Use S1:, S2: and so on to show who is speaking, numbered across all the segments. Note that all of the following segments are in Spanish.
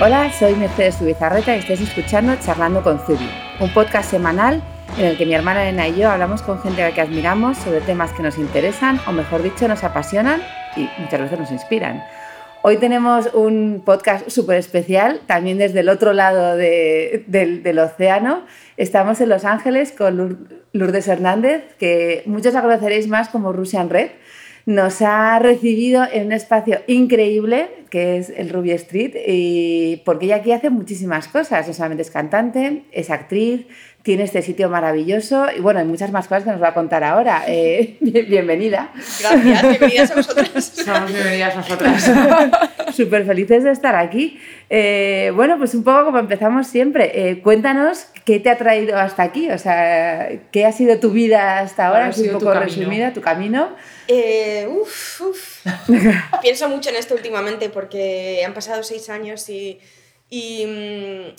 S1: Hola, soy Mercedes Zubizarreta y estáis escuchando Charlando con Zubi, un podcast semanal en el que mi hermana Elena y yo hablamos con gente a la que admiramos sobre temas que nos interesan o mejor dicho nos apasionan y muchas veces nos inspiran. Hoy tenemos un podcast súper especial, también desde el otro lado de- del, océano. Estamos en Los Ángeles con Lour- Lourdes Hernández, que muchos la conoceréis más como Russian Red. Nos ha recibido en un espacio increíble que es el Ruby Street, y porque ella aquí hace muchísimas cosas. No solamente es cantante, es actriz, tiene este sitio maravilloso y bueno, hay muchas más cosas que nos va a contar ahora. Eh, bienvenida.
S2: Gracias, bienvenidas a vosotras.
S3: Somos bienvenidas nosotras.
S1: Súper felices de estar aquí. Eh, bueno, pues un poco como empezamos siempre. Eh, cuéntanos qué te ha traído hasta aquí, o sea, qué ha sido tu vida hasta ahora,
S3: ¿Cuál ha
S1: así un poco
S3: camino?
S1: resumida, tu camino.
S2: Eh, uf, uf. Pienso mucho en esto últimamente porque han pasado seis años y, y, mm,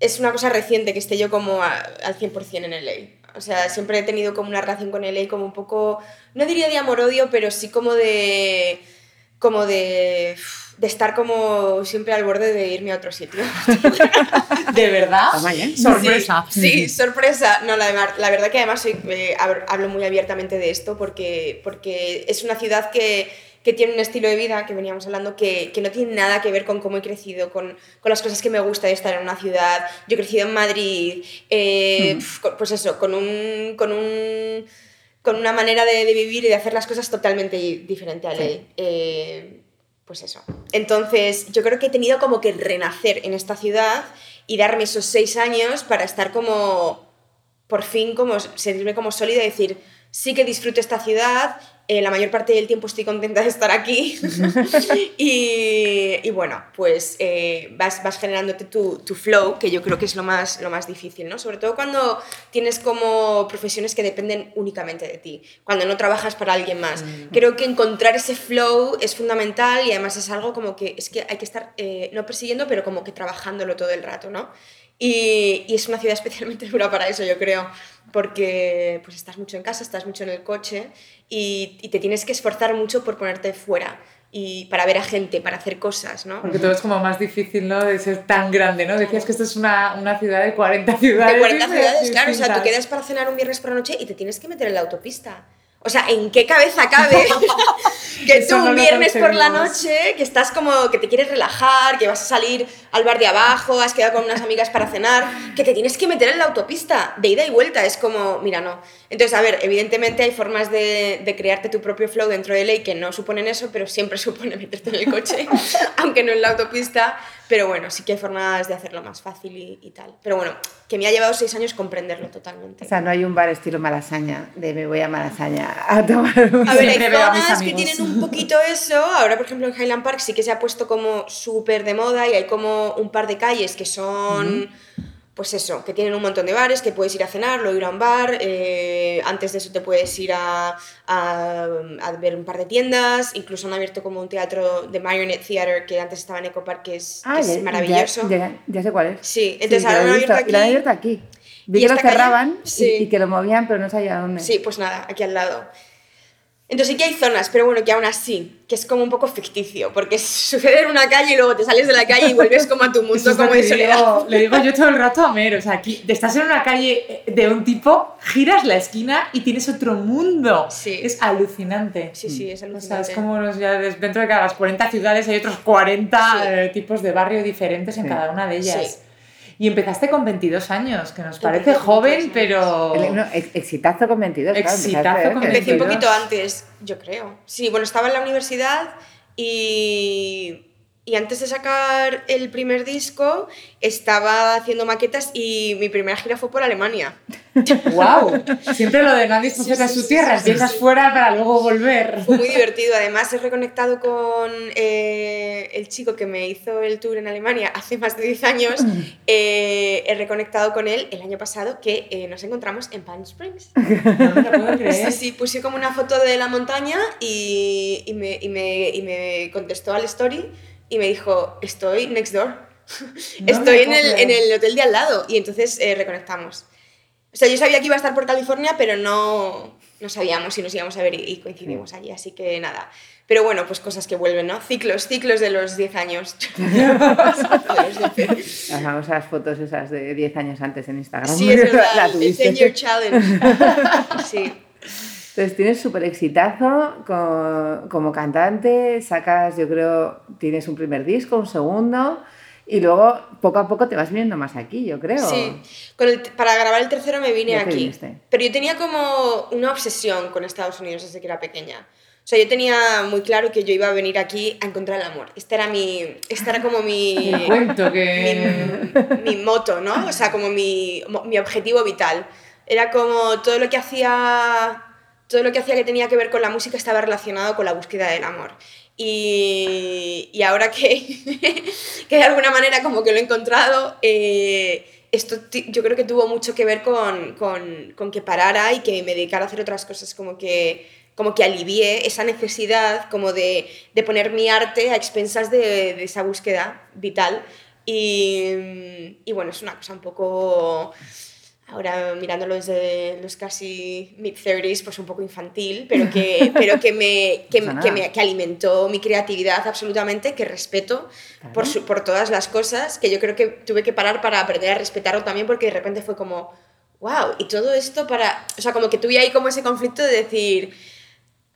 S2: es una cosa reciente que esté yo como a- al 100% en LA. O sea, siempre he tenido como una relación con LA como un poco, no diría de amor-odio, pero sí como de... como de... de estar como siempre al borde de irme a otro sitio.
S3: ¿De verdad? Sorpresa.
S2: Sí, sí, sorpresa. No, la, la verdad que además soy- eh, hab- hablo muy abiertamente de esto porque, porque es una ciudad que, que tiene un estilo de vida, que veníamos hablando, que, que no tiene nada que ver con cómo he crecido, con, con las cosas que me gusta de estar en una ciudad. Yo he crecido en Madrid, eh, con- pues eso, con un... Con un con una manera de, de vivir y de hacer las cosas totalmente diferente a ley. Eh, pues eso. Entonces, yo creo que he tenido como que renacer en esta ciudad y darme esos seis años para estar como, por fin, como sentirme como sólida y decir, sí que disfruto esta ciudad, eh, la mayor parte del tiempo estoy contenta de estar aquí. y, y bueno, pues eh, vas, vas generándote tu, tu flow, que yo creo que es lo más, lo más difícil, ¿no? Sobre todo cuando tienes como profesiones que dependen únicamente de ti, cuando no trabajas para alguien más. Creo que encontrar ese flow es fundamental y además es algo como que es que hay que estar, eh, no persiguiendo, pero como que trabajándolo todo el rato, ¿no? Y, y es una ciudad especialmente dura para eso, yo creo, porque pues estás mucho en casa, estás mucho en el coche y, y te tienes que esforzar mucho por ponerte fuera y para ver a gente, para hacer cosas, ¿no?
S3: Porque todo es como más difícil, ¿no? De ser tan grande, ¿no? Decías que esto es una, una ciudad de 40 ciudades.
S2: De 40
S3: diferentes,
S2: ciudades, claro, o sea, tú quedas para cenar un viernes por la noche y te tienes que meter en la autopista. O sea, ¿en qué cabeza cabe que tú un viernes por la noche, que estás como, que te quieres relajar, que vas a salir al bar de abajo, has quedado con unas amigas para cenar, que te tienes que meter en la autopista, de ida y vuelta, es como, mira, no. Entonces, a ver, evidentemente hay formas de, de crearte tu propio flow dentro de ley que no suponen eso, pero siempre supone meterte en el coche, aunque no en la autopista, pero bueno, sí que hay formas de hacerlo más fácil y, y tal. Pero bueno, que me ha llevado seis años comprenderlo totalmente.
S1: O sea, no hay un bar estilo Malasaña, de me voy a Malasaña a tomar un...
S2: A ver, hay zonas que tienen un poquito eso. Ahora, por ejemplo, en Highland Park sí que se ha puesto como súper de moda y hay como un par de calles que son, pues eso, que tienen un montón de bares, que puedes ir a cenar, luego ir a un bar. eh, antes de eso te puedes ir a, a- a ver un par de tiendas. Incluso han abierto como un teatro de Marionette Theater que antes estaba en Eco Park, que es,
S1: Ah,
S2: que es maravilloso.
S1: Ya, ya- ya sé cuál es.
S2: Sí, entonces
S1: que
S2: ahora
S1: lo
S2: lo han abierto
S1: lo han
S2: aquí.
S1: abierto aquí. Vi
S2: ¿Y
S1: que lo cerraban y-
S2: Sí.
S1: y, que lo movían, pero no sabía dónde.
S2: Sí, pues nada, aquí al lado. Entonces sí que hay zonas, pero bueno, que aún así, que es como un poco ficticio, porque sucede en una calle y luego te sales de la calle y vuelves como a tu mundo
S3: lo
S2: como de soledad.
S3: digo- le digo yo todo el rato a Mer, o sea, aquí estás en una calle de un tipo, giras la esquina y tienes otro mundo.
S2: Sí.
S3: Es alucinante.
S2: Sí, sí, es
S3: O sea,
S2: alucinante.
S3: es como los, ya dentro de cada las 40 ciudades hay otros 40
S2: Sí.
S3: eh, tipos de barrio diferentes en
S1: Sí.
S3: cada una de ellas.
S2: Sí.
S3: Y empezaste con 22 años, que nos parece joven,
S2: 22
S3: pero...
S1: El- no, ex- exitazo con 22. claro,
S3: Exitazo con
S1: ¿eh?
S2: Empecé un
S3: 22.
S2: poquito antes, yo creo. Sí, bueno, estaba en la universidad y, y antes de sacar el primer disco estaba haciendo maquetas y mi primera gira fue por Alemania.
S3: ¡Wow! Siempre lo de nadie
S2: Sí,
S3: profeta
S2: sí,
S3: su
S2: sí,
S3: tierra,
S2: sí, sí,
S3: empiezas
S2: sí.
S3: fuera para luego volver.
S2: Fue muy divertido. Además, he reconectado con eh, el chico que me hizo el tour en Alemania hace más de 10 años. Eh, he reconectado con él el año pasado que eh, nos encontramos en Palm Springs.
S3: No me lo puedo creer.
S2: Sí, sí, puse como una foto de la montaña y, y me, y me- y me contestó al story y me dijo, estoy next door.
S3: No
S2: estoy en el, en el hotel de al lado. Y entonces eh, reconectamos. O sea, yo sabía que iba a estar por California, pero no, no sabíamos si nos íbamos a ver y, coincidimos allí, así que nada. Pero bueno, pues cosas que vuelven, ¿no? Ciclos, ciclos de los 10 años.
S1: Las famosas fotos esas de 10 años antes en Instagram.
S2: Sí, es verdad,
S1: La
S2: el
S1: tuviste.
S2: 10 Year Challenge. Sí.
S1: Entonces tienes súper exitazo co- como cantante, sacas, yo creo, tienes un primer disco, un segundo, y luego poco a poco te vas viniendo más aquí, yo creo.
S2: Sí, con el- para grabar el tercero me vine aquí.
S1: viniste.
S2: Pero yo tenía como una obsesión con Estados Unidos desde que era pequeña. O sea, yo tenía muy claro que yo iba a venir aquí a encontrar el amor. Esta era mi, esta era como mi,
S3: cuento que...
S2: mi, mi moto, ¿no? O sea, como mi, mi objetivo vital. Era como todo lo que hacía, todo lo que hacía que tenía que ver con la música estaba relacionado con la búsqueda del amor. Y, y ahora que, que de alguna manera como que lo he encontrado, eh, esto yo creo que tuvo mucho que ver con, con, con que parara y que me dedicara a hacer otras cosas, como que, como que alivié esa necesidad como de, de poner mi arte a expensas de, de esa búsqueda vital. Y, y bueno, es una cosa un poco ahora mirándolo desde los casi mid-30s, pues un poco infantil, pero que, pero que, me, que, que, me, que alimentó mi creatividad absolutamente, que respeto
S1: Claro.
S2: por, su- por todas las cosas, que yo creo que tuve que parar para aprender a respetarlo también, porque de repente fue como, wow, y todo esto para, o sea, como que tuve ahí como ese conflicto de decir,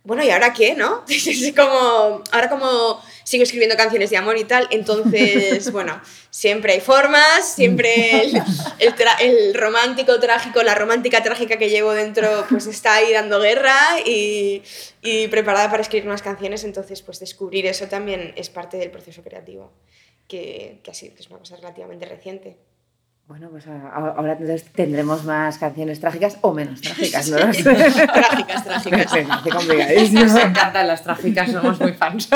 S2: bueno, ¿y ahora qué, no? Es como, ahora como sigo escribiendo canciones de amor y tal, entonces, bueno, siempre hay formas, siempre el, el, tra- el romántico trágico, la romántica trágica que llevo dentro, pues está ahí dando guerra y, y preparada para escribir unas canciones, entonces, pues descubrir eso también es parte del proceso creativo, que, que ha sido que es una cosa relativamente reciente.
S1: Bueno, pues ahora entonces tendremos más canciones trágicas o menos trágicas, ¿no?
S2: Sí. trágicas, trágicas.
S1: Parece complicadísimo.
S3: Nos encantan las trágicas, somos muy fans.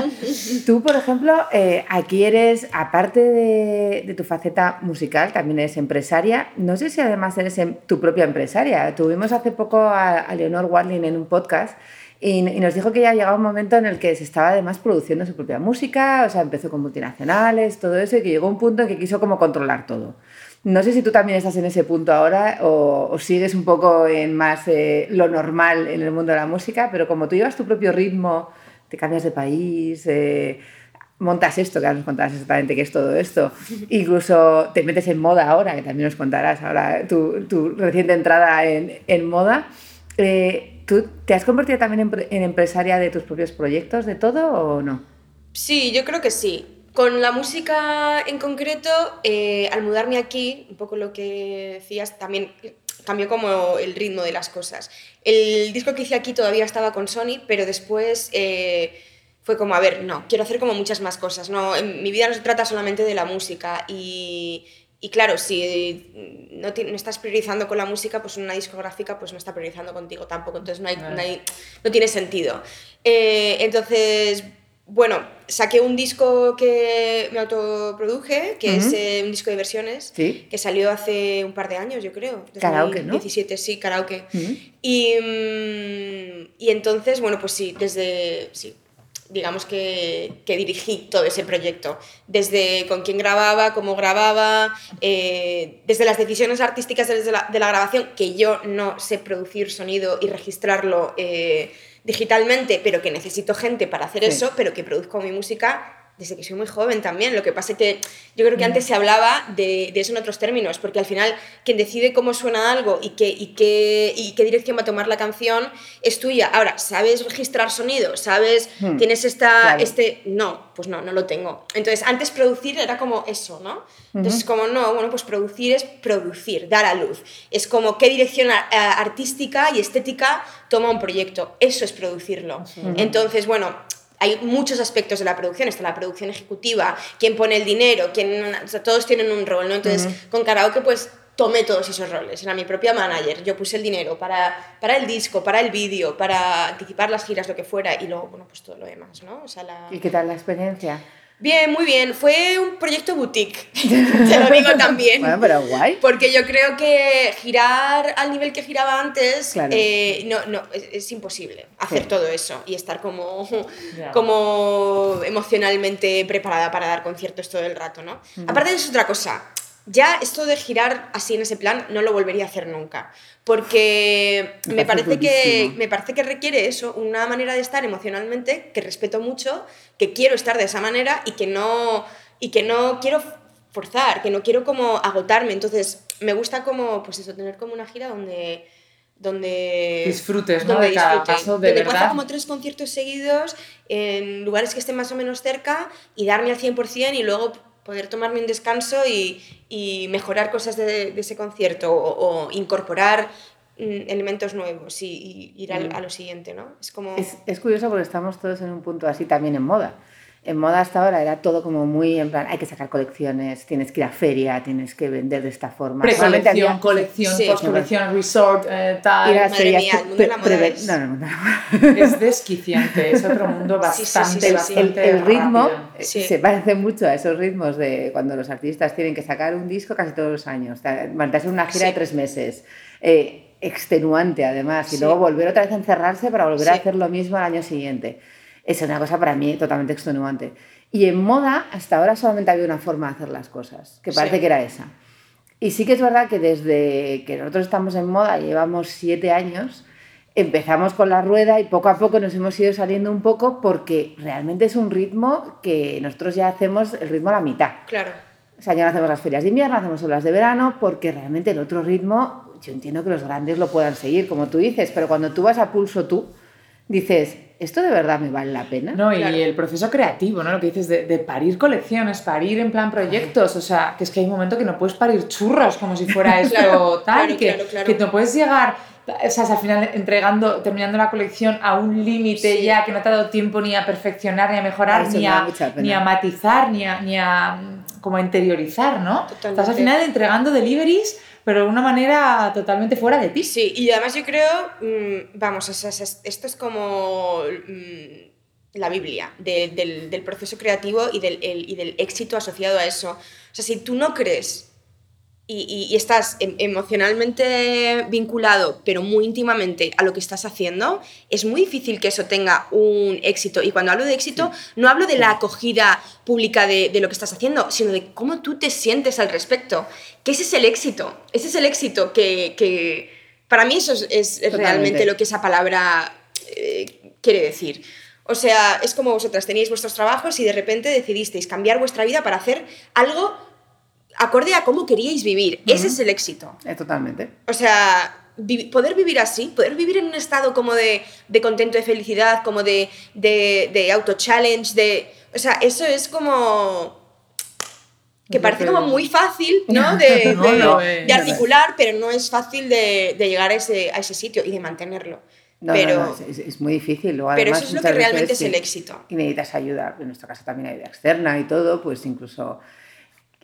S1: Tú, por ejemplo, eh, aquí eres, aparte de, de tu faceta musical, también eres empresaria. No sé si además eres em- tu propia empresaria. Tuvimos hace poco a, a Leonor Warling en un podcast y, y nos dijo que ya llegaba un momento en el que se estaba además produciendo su propia música, o sea, empezó con multinacionales, todo eso, y que llegó un punto en que quiso como controlar todo. No sé si tú también estás en ese punto ahora o, o sigues un poco en más eh, lo normal en el mundo de la música, pero como tú llevas tu propio ritmo, te cambias de país, eh, montas esto, que ahora nos contarás exactamente qué es todo esto, incluso te metes en moda ahora, que también nos contarás ahora tu, tu reciente entrada en, en moda. Eh, ¿Tú te has convertido también en, pre- en empresaria de tus propios proyectos, de todo o no?
S2: Sí, yo creo que sí. Con la música en concreto, eh, al mudarme aquí, un poco lo que decías, también cambió como el ritmo de las cosas. El disco que hice aquí todavía estaba con Sony, pero después eh, fue como, a ver, no, quiero hacer como muchas más cosas. No, mi vida no se trata solamente de la música y, y claro, si no, ti- no estás priorizando con la música, pues una discográfica pues no está priorizando contigo tampoco, entonces no, hay, no, hay- no tiene sentido. Eh, entonces, bueno, saqué un disco que me autoproduje, que es eh, un disco de versiones,
S1: Sí.
S2: que salió hace un par de años, yo creo.
S1: Karaoke, ¿no?
S2: 2017, sí, karaoke.
S1: Ujú.
S2: Y, mm, y entonces, bueno, pues sí, desde, sí, digamos que, que dirigí todo ese proyecto, desde con quién grababa, cómo grababa, eh, desde las decisiones artísticas desde la- de la grabación, que yo no sé producir sonido y registrarlo eh, digitalmente, pero que necesito gente para hacer
S1: Sí.
S2: eso, pero que produzco mi música desde que soy muy joven también. Lo que pasa es que yo creo que antes se hablaba de, de eso en otros términos, porque al final quien decide cómo suena algo y qué, y, qué, y qué dirección va a tomar la canción es tuya. Ahora, ¿sabes registrar sonido? ¿Sabes?
S1: Hmm,
S2: ¿Tienes esta,
S1: claro.
S2: este...? No, pues no, no lo tengo. Entonces, antes producir era como eso, ¿no? Entonces, como no, bueno, pues producir es producir, dar a luz. Es como qué dirección artística y estética toma un proyecto. Eso es producirlo. Entonces, bueno, hay muchos aspectos de la producción. Está la producción ejecutiva, quién pone el dinero, quién, o sea, todos tienen un rol, ¿no? Entonces, con karaoke, pues tomé todos esos roles. Era mi propia manager. Yo puse el dinero para, para el disco, para el vídeo, para anticipar las giras, lo que fuera, y luego, bueno, pues todo lo demás, ¿no? O sea, la...
S1: ¿Y qué tal la experiencia?
S2: Bien, muy bien. Fue un proyecto boutique, te lo digo también.
S1: Bueno, pero guay.
S2: Porque yo creo que girar al nivel que giraba antes,
S1: Claro.
S2: eh, no, no, es, es imposible hacer
S1: Sí.
S2: todo eso y estar como, como emocionalmente preparada para dar conciertos todo el rato, ¿no? Aparte de eso, otra cosa. Ya esto de girar así en ese plan no lo volvería a hacer nunca. Porque
S1: Me
S2: me
S1: parece
S2: que, me parece que requiere eso, una manera de estar emocionalmente que respeto mucho, que quiero estar de esa manera y que no, y que no quiero forzar, que no quiero como agotarme. Entonces, me gusta como, pues eso, tener como una gira donde... Donde
S3: Disfrutes, ¿no?
S2: donde
S3: De cada
S2: disfrute,
S3: paso, de
S2: donde
S3: verdad.
S2: como tres conciertos seguidos en lugares que estén más o menos cerca y darme al 100% y luego poder tomarme un descanso y, y mejorar cosas de, de ese concierto o, o incorporar mm, elementos nuevos y, y ir al-
S1: Mm.
S2: a lo siguiente, ¿no? Es como...
S1: Es, es curioso porque estamos todos en un punto así también en moda. En moda hasta ahora era todo como muy en plan, hay que sacar colecciones, tienes que ir a feria, tienes que vender de esta forma.
S3: Precolección,
S1: había-
S3: colección,
S2: Sí.
S3: postcolección, resort, eh, tal.
S2: Madre
S1: ferias
S2: mía, el mundo de la moda es-
S1: No, no, no.
S3: Es desquiciante, es otro mundo
S2: Sí, sí, sí,
S3: bastante,
S2: sí, sí.
S1: el,
S3: bastante
S1: el ritmo eh,
S2: Sí.
S1: se parece mucho a esos ritmos de cuando los artistas tienen que sacar un disco casi todos los años, mandarse una gira
S2: Sí.
S1: de tres meses, eh, extenuante además, y
S2: Sí.
S1: luego volver otra vez a encerrarse para volver a
S2: Sí.
S1: hacer lo mismo al año siguiente. Es una cosa para mí totalmente extenuante. Y en moda hasta ahora solamente había una forma de hacer las cosas, que parece
S2: Sí.
S1: que era esa. Y sí que es verdad que desde que nosotros estamos en moda, llevamos siete años, empezamos con la rueda y poco a poco nos hemos ido saliendo un poco porque realmente es un ritmo que nosotros ya hacemos el ritmo a la mitad.
S2: Claro.
S1: O sea, ya no hacemos las ferias de invierno, hacemos las de verano, porque realmente el otro ritmo, yo entiendo que los grandes lo puedan seguir, como tú dices, pero cuando tú vas a pulso tú, dices, ¿esto de verdad me vale la pena?
S3: No, y
S2: Claro.
S3: el proceso creativo, ¿no? Lo que dices de, de parir colecciones, parir en plan proyectos, o sea, que es que hay un momento que no puedes parir churros como si fuera esto
S2: Claro,
S3: tal,
S2: claro,
S3: que,
S2: claro, claro.
S3: que no puedes llegar, o sea, al final entregando, terminando la colección a un límite
S2: Sí.
S3: ya que no te ha dado tiempo ni a perfeccionar, ni a mejorar,
S1: Eso
S3: ni a, ni a matizar, ni a, ni a como a interiorizar, ¿no?
S2: Totalmente.
S3: Estás al final entregando deliveries, pero de una manera totalmente fuera de ti.
S2: Sí, y además yo creo, mm, vamos, es- esto es como mm, la Biblia de- del, del proceso creativo y del, el- y del éxito asociado a eso. O sea, si tú no crees y, y- y estás em- emocionalmente vinculado, pero muy íntimamente a lo que estás haciendo, es muy difícil que eso tenga un éxito. Y cuando hablo de éxito, no hablo de la acogida pública de, de lo que estás haciendo, sino de cómo tú te sientes al respecto. Que ese es el éxito. Ese es el éxito que, que- para mí eso es, es realmente lo que esa palabra eh, quiere decir. O sea, es como vosotras teníais vuestros trabajos y de repente decidisteis cambiar vuestra vida para hacer algo acorde a cómo queríais vivir. Ese es el éxito.
S1: Eh, totalmente.
S2: O sea, poder vivir así, poder vivir en un estado como de, de contento, de felicidad, como de, de, de auto-challenge, de... O sea, eso es como... Que parece como muy fácil, ¿no? De,
S3: No
S2: de-
S3: lo es.
S2: de articular, pero no es fácil de, de llegar a ese, a ese sitio y de mantenerlo.
S1: No,
S2: pero,
S1: no, no, es, es- muy difícil. Luego,
S2: pero
S1: además,
S2: eso es lo que realmente es el éxito.
S1: Y necesitas ayuda. En nuestro caso también hay ayuda externa y todo, pues incluso...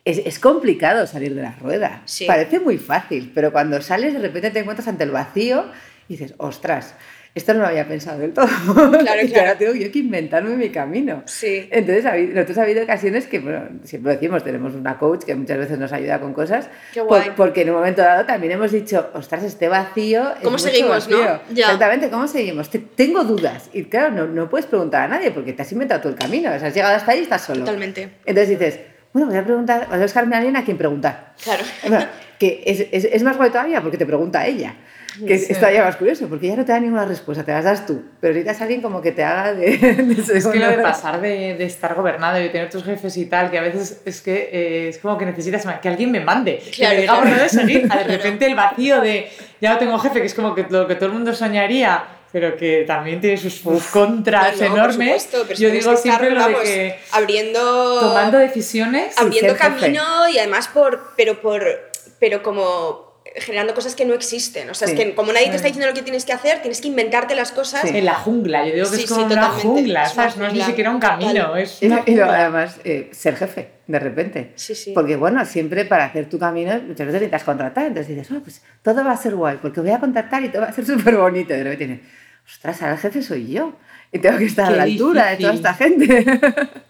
S1: Es, es complicado salir de la rueda.
S2: Sí.
S1: Parece muy fácil, pero cuando sales de repente te encuentras ante el vacío y dices, ostras, esto no lo había pensado del todo.
S2: Claro,
S1: y
S2: claro.
S1: ahora tengo yo que inventarme mi camino.
S2: Sí.
S1: Entonces, nosotros ha habido ocasiones que, bueno, siempre decimos, tenemos una coach que muchas veces nos ayuda con cosas,
S2: Qué
S1: por-
S2: guay.
S1: porque en un momento dado también hemos dicho, ostras, este vacío. es
S2: ¿Cómo seguimos, no?
S1: vacío".
S2: Ya.
S1: Exactamente, ¿cómo seguimos? Te- tengo dudas. Y claro, no, no puedes preguntar a nadie porque te has inventado tú el camino. O sea, has llegado hasta ahí y estás solo.
S2: Totalmente.
S1: Entonces dices, bueno, voy a preguntar, voy a buscarme a alguien a quien preguntar.
S2: Claro.
S1: Bueno, que es, es, es más guay todavía porque te pregunta ella. Que
S3: Sí.
S1: es todavía más curioso, porque ella no te da ninguna respuesta, te las das tú. Pero necesitas a alguien como que te haga de, de
S3: Es que lo de pasar de, de estar gobernado y tener tus jefes y tal, que a veces es que eh, es como que necesitas que alguien me mande, que
S2: Claro,
S3: me diga por
S2: claro.
S3: dónde seguir, a de repente el vacío de ya no tengo jefe, que es como que lo que todo el mundo soñaría, pero que también tiene sus, sus contras
S2: No,
S3: enormes.
S2: supuesto, pero
S3: Yo digo
S2: que estar,
S3: siempre lo de
S2: vamos,
S3: que
S2: abriendo
S3: tomando decisiones
S2: abriendo
S1: jefe.
S2: camino y además por pero por pero como generando cosas que no existen o sea
S1: Sí.
S2: es que como nadie te está diciendo lo que tienes que hacer tienes que inventarte las cosas
S1: Sí.
S3: en la jungla, yo digo que
S2: Sí,
S3: es como
S2: sí,
S3: una
S2: totalmente.
S3: jungla,
S2: Es una
S3: ¿sabes? No es ni siquiera un camino, es
S1: Y,
S3: una
S1: y además, eh, ser jefe, de repente.
S2: Sí, sí.
S1: Porque, bueno, siempre para hacer tu camino, muchas veces necesitas contratar. Entonces dices, oh, pues todo va a ser guay, porque voy a contratar y todo va a ser súper bonito. Y de repente dices, ostras, ahora el jefe soy yo. Y tengo que estar a
S3: Qué
S1: la altura de toda
S3: difícil.
S1: esta gente.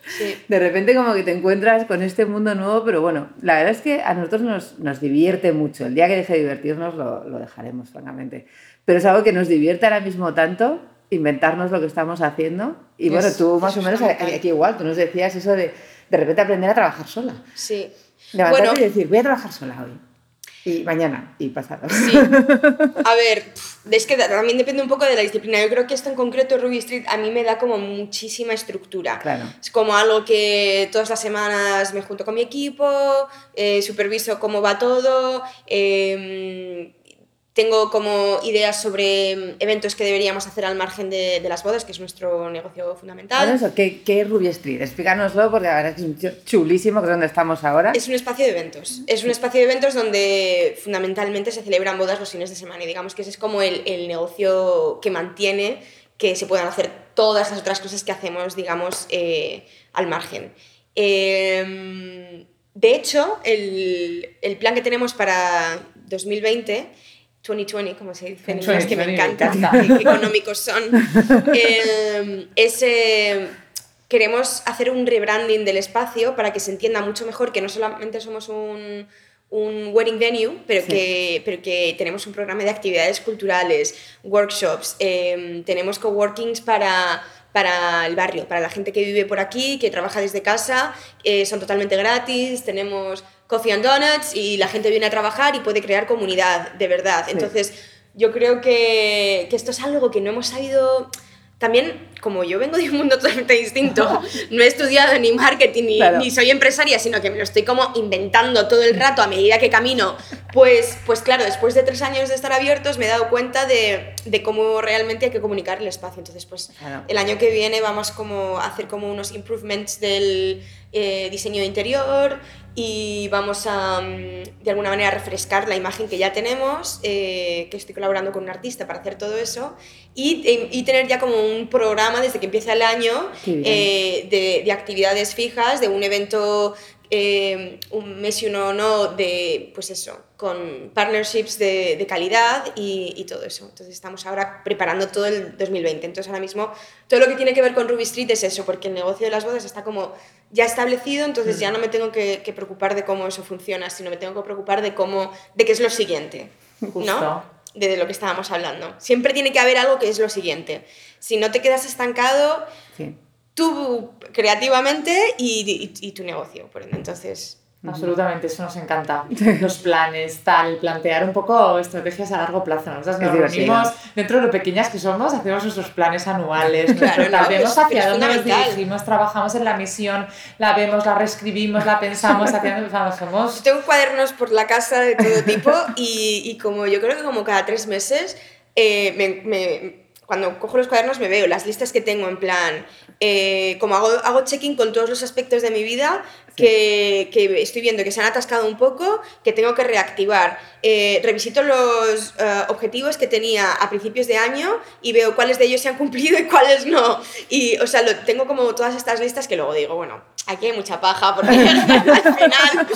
S2: Sí.
S1: de repente como que te encuentras con este mundo nuevo, pero bueno, la verdad es que a nosotros nos, nos divierte mucho. El día que deje de divertirnos lo, lo dejaremos, francamente. Pero es algo que nos divierte ahora mismo tanto, inventarnos lo que estamos haciendo. Y
S3: Es-
S1: bueno, tú más o menos aquí igual, tú nos decías eso de de repente aprender a trabajar sola.
S2: Sí.
S1: Levantarte
S2: Bueno.
S1: y decir, voy a trabajar sola hoy. Y mañana, y pasado.
S2: Sí. A ver, es que también depende un poco de la disciplina. Yo creo que esto en concreto, Ruby Street, a mí me da como muchísima estructura.
S1: Claro.
S2: Es como algo que todas las semanas me junto con mi equipo, eh, superviso cómo va todo, eh, tengo como ideas sobre eventos que deberíamos hacer al margen de, de las bodas, que es nuestro negocio fundamental.
S1: Bueno, eso, ¿qué, ¿qué es Ruby Street? Explícanoslo porque verdad es un chulísimo, que es donde estamos ahora.
S2: Es un espacio de eventos. Es un espacio de eventos donde fundamentalmente se celebran bodas los fines de semana. Y digamos que ese es como el, el negocio que mantiene que se puedan hacer todas las otras cosas que hacemos, digamos, eh, al margen. Eh, de hecho, el, el plan que tenemos para 2020 2020, como se dice en inglés, que me
S3: 2020, me
S2: encanta, qué económicos son, eh, es, eh, queremos hacer un rebranding del espacio para que se entienda mucho mejor que no solamente somos un, un wedding venue, pero,
S1: Sí.
S2: que, pero que tenemos un programa de actividades culturales, workshops, eh, tenemos coworkings para, para el barrio, para la gente que vive por aquí, que trabaja desde casa, eh, son totalmente gratis, tenemos coffee and donuts y la gente viene a trabajar y puede crear comunidad, de verdad.
S1: Sí.
S2: Entonces, yo creo que, que esto es algo que no hemos sabido... También, como yo vengo de un mundo totalmente distinto, no he estudiado ni marketing ni,
S1: Claro.
S2: ni soy empresaria, sino que me lo estoy como inventando todo el rato a medida que camino, pues, pues claro, después de tres años de estar abiertos me he dado cuenta de, de cómo realmente hay que comunicar el espacio. Entonces, pues
S1: Claro.
S2: el año que viene vamos como a hacer como unos improvements del eh, diseño de interior y vamos a, mm, de alguna manera, refrescar la imagen que ya tenemos, eh, que estoy colaborando con un artista para hacer todo eso, y, e, y tener ya como un programa desde que empieza el año eh, de, de actividades fijas, de un evento eh, un mes y uno no, de, pues eso, con partnerships de, de calidad y, y todo eso. Entonces estamos ahora preparando todo el 2020. Entonces ahora mismo todo lo que tiene que ver con Ruby Street es eso, porque el negocio de las bodas está como ya establecido, entonces ya no me tengo que, que preocupar de cómo eso funciona, sino me tengo que preocupar de cómo, de qué es lo siguiente,
S3: Justo.
S2: ¿no? De lo que estábamos hablando. Siempre tiene que haber algo que es lo siguiente. Si no te quedas estancado,
S1: Sí.
S2: tú creativamente y, y- y tu negocio, por ende. Entonces,
S3: Absolutamente, eso nos encanta. Los planes, tal, plantear un poco estrategias a largo plazo. Nosotras nos reunimos, dentro de lo pequeñas que somos, hacemos nuestros planes anuales, nuestro
S2: Claro,
S3: tal,
S2: no,
S3: vemos hacia dónde nos dirigimos, trabajamos en la misión, la vemos, la reescribimos, la pensamos, hacemos, hacemos
S2: tengo cuadernos por la casa de todo tipo y, y como yo creo que como cada tres meses, eh, me- me- cuando cojo los cuadernos me veo las listas que tengo en plan, eh, como hago, hago checking con todos los aspectos de mi vida que, que estoy viendo que se han atascado un poco, que tengo que reactivar. Eh, revisito los eh, objetivos que tenía a principios de año y veo cuáles de ellos se han cumplido y cuáles no. Y, o sea, lo, tengo como todas estas listas que luego digo, bueno, aquí hay mucha paja porque al final...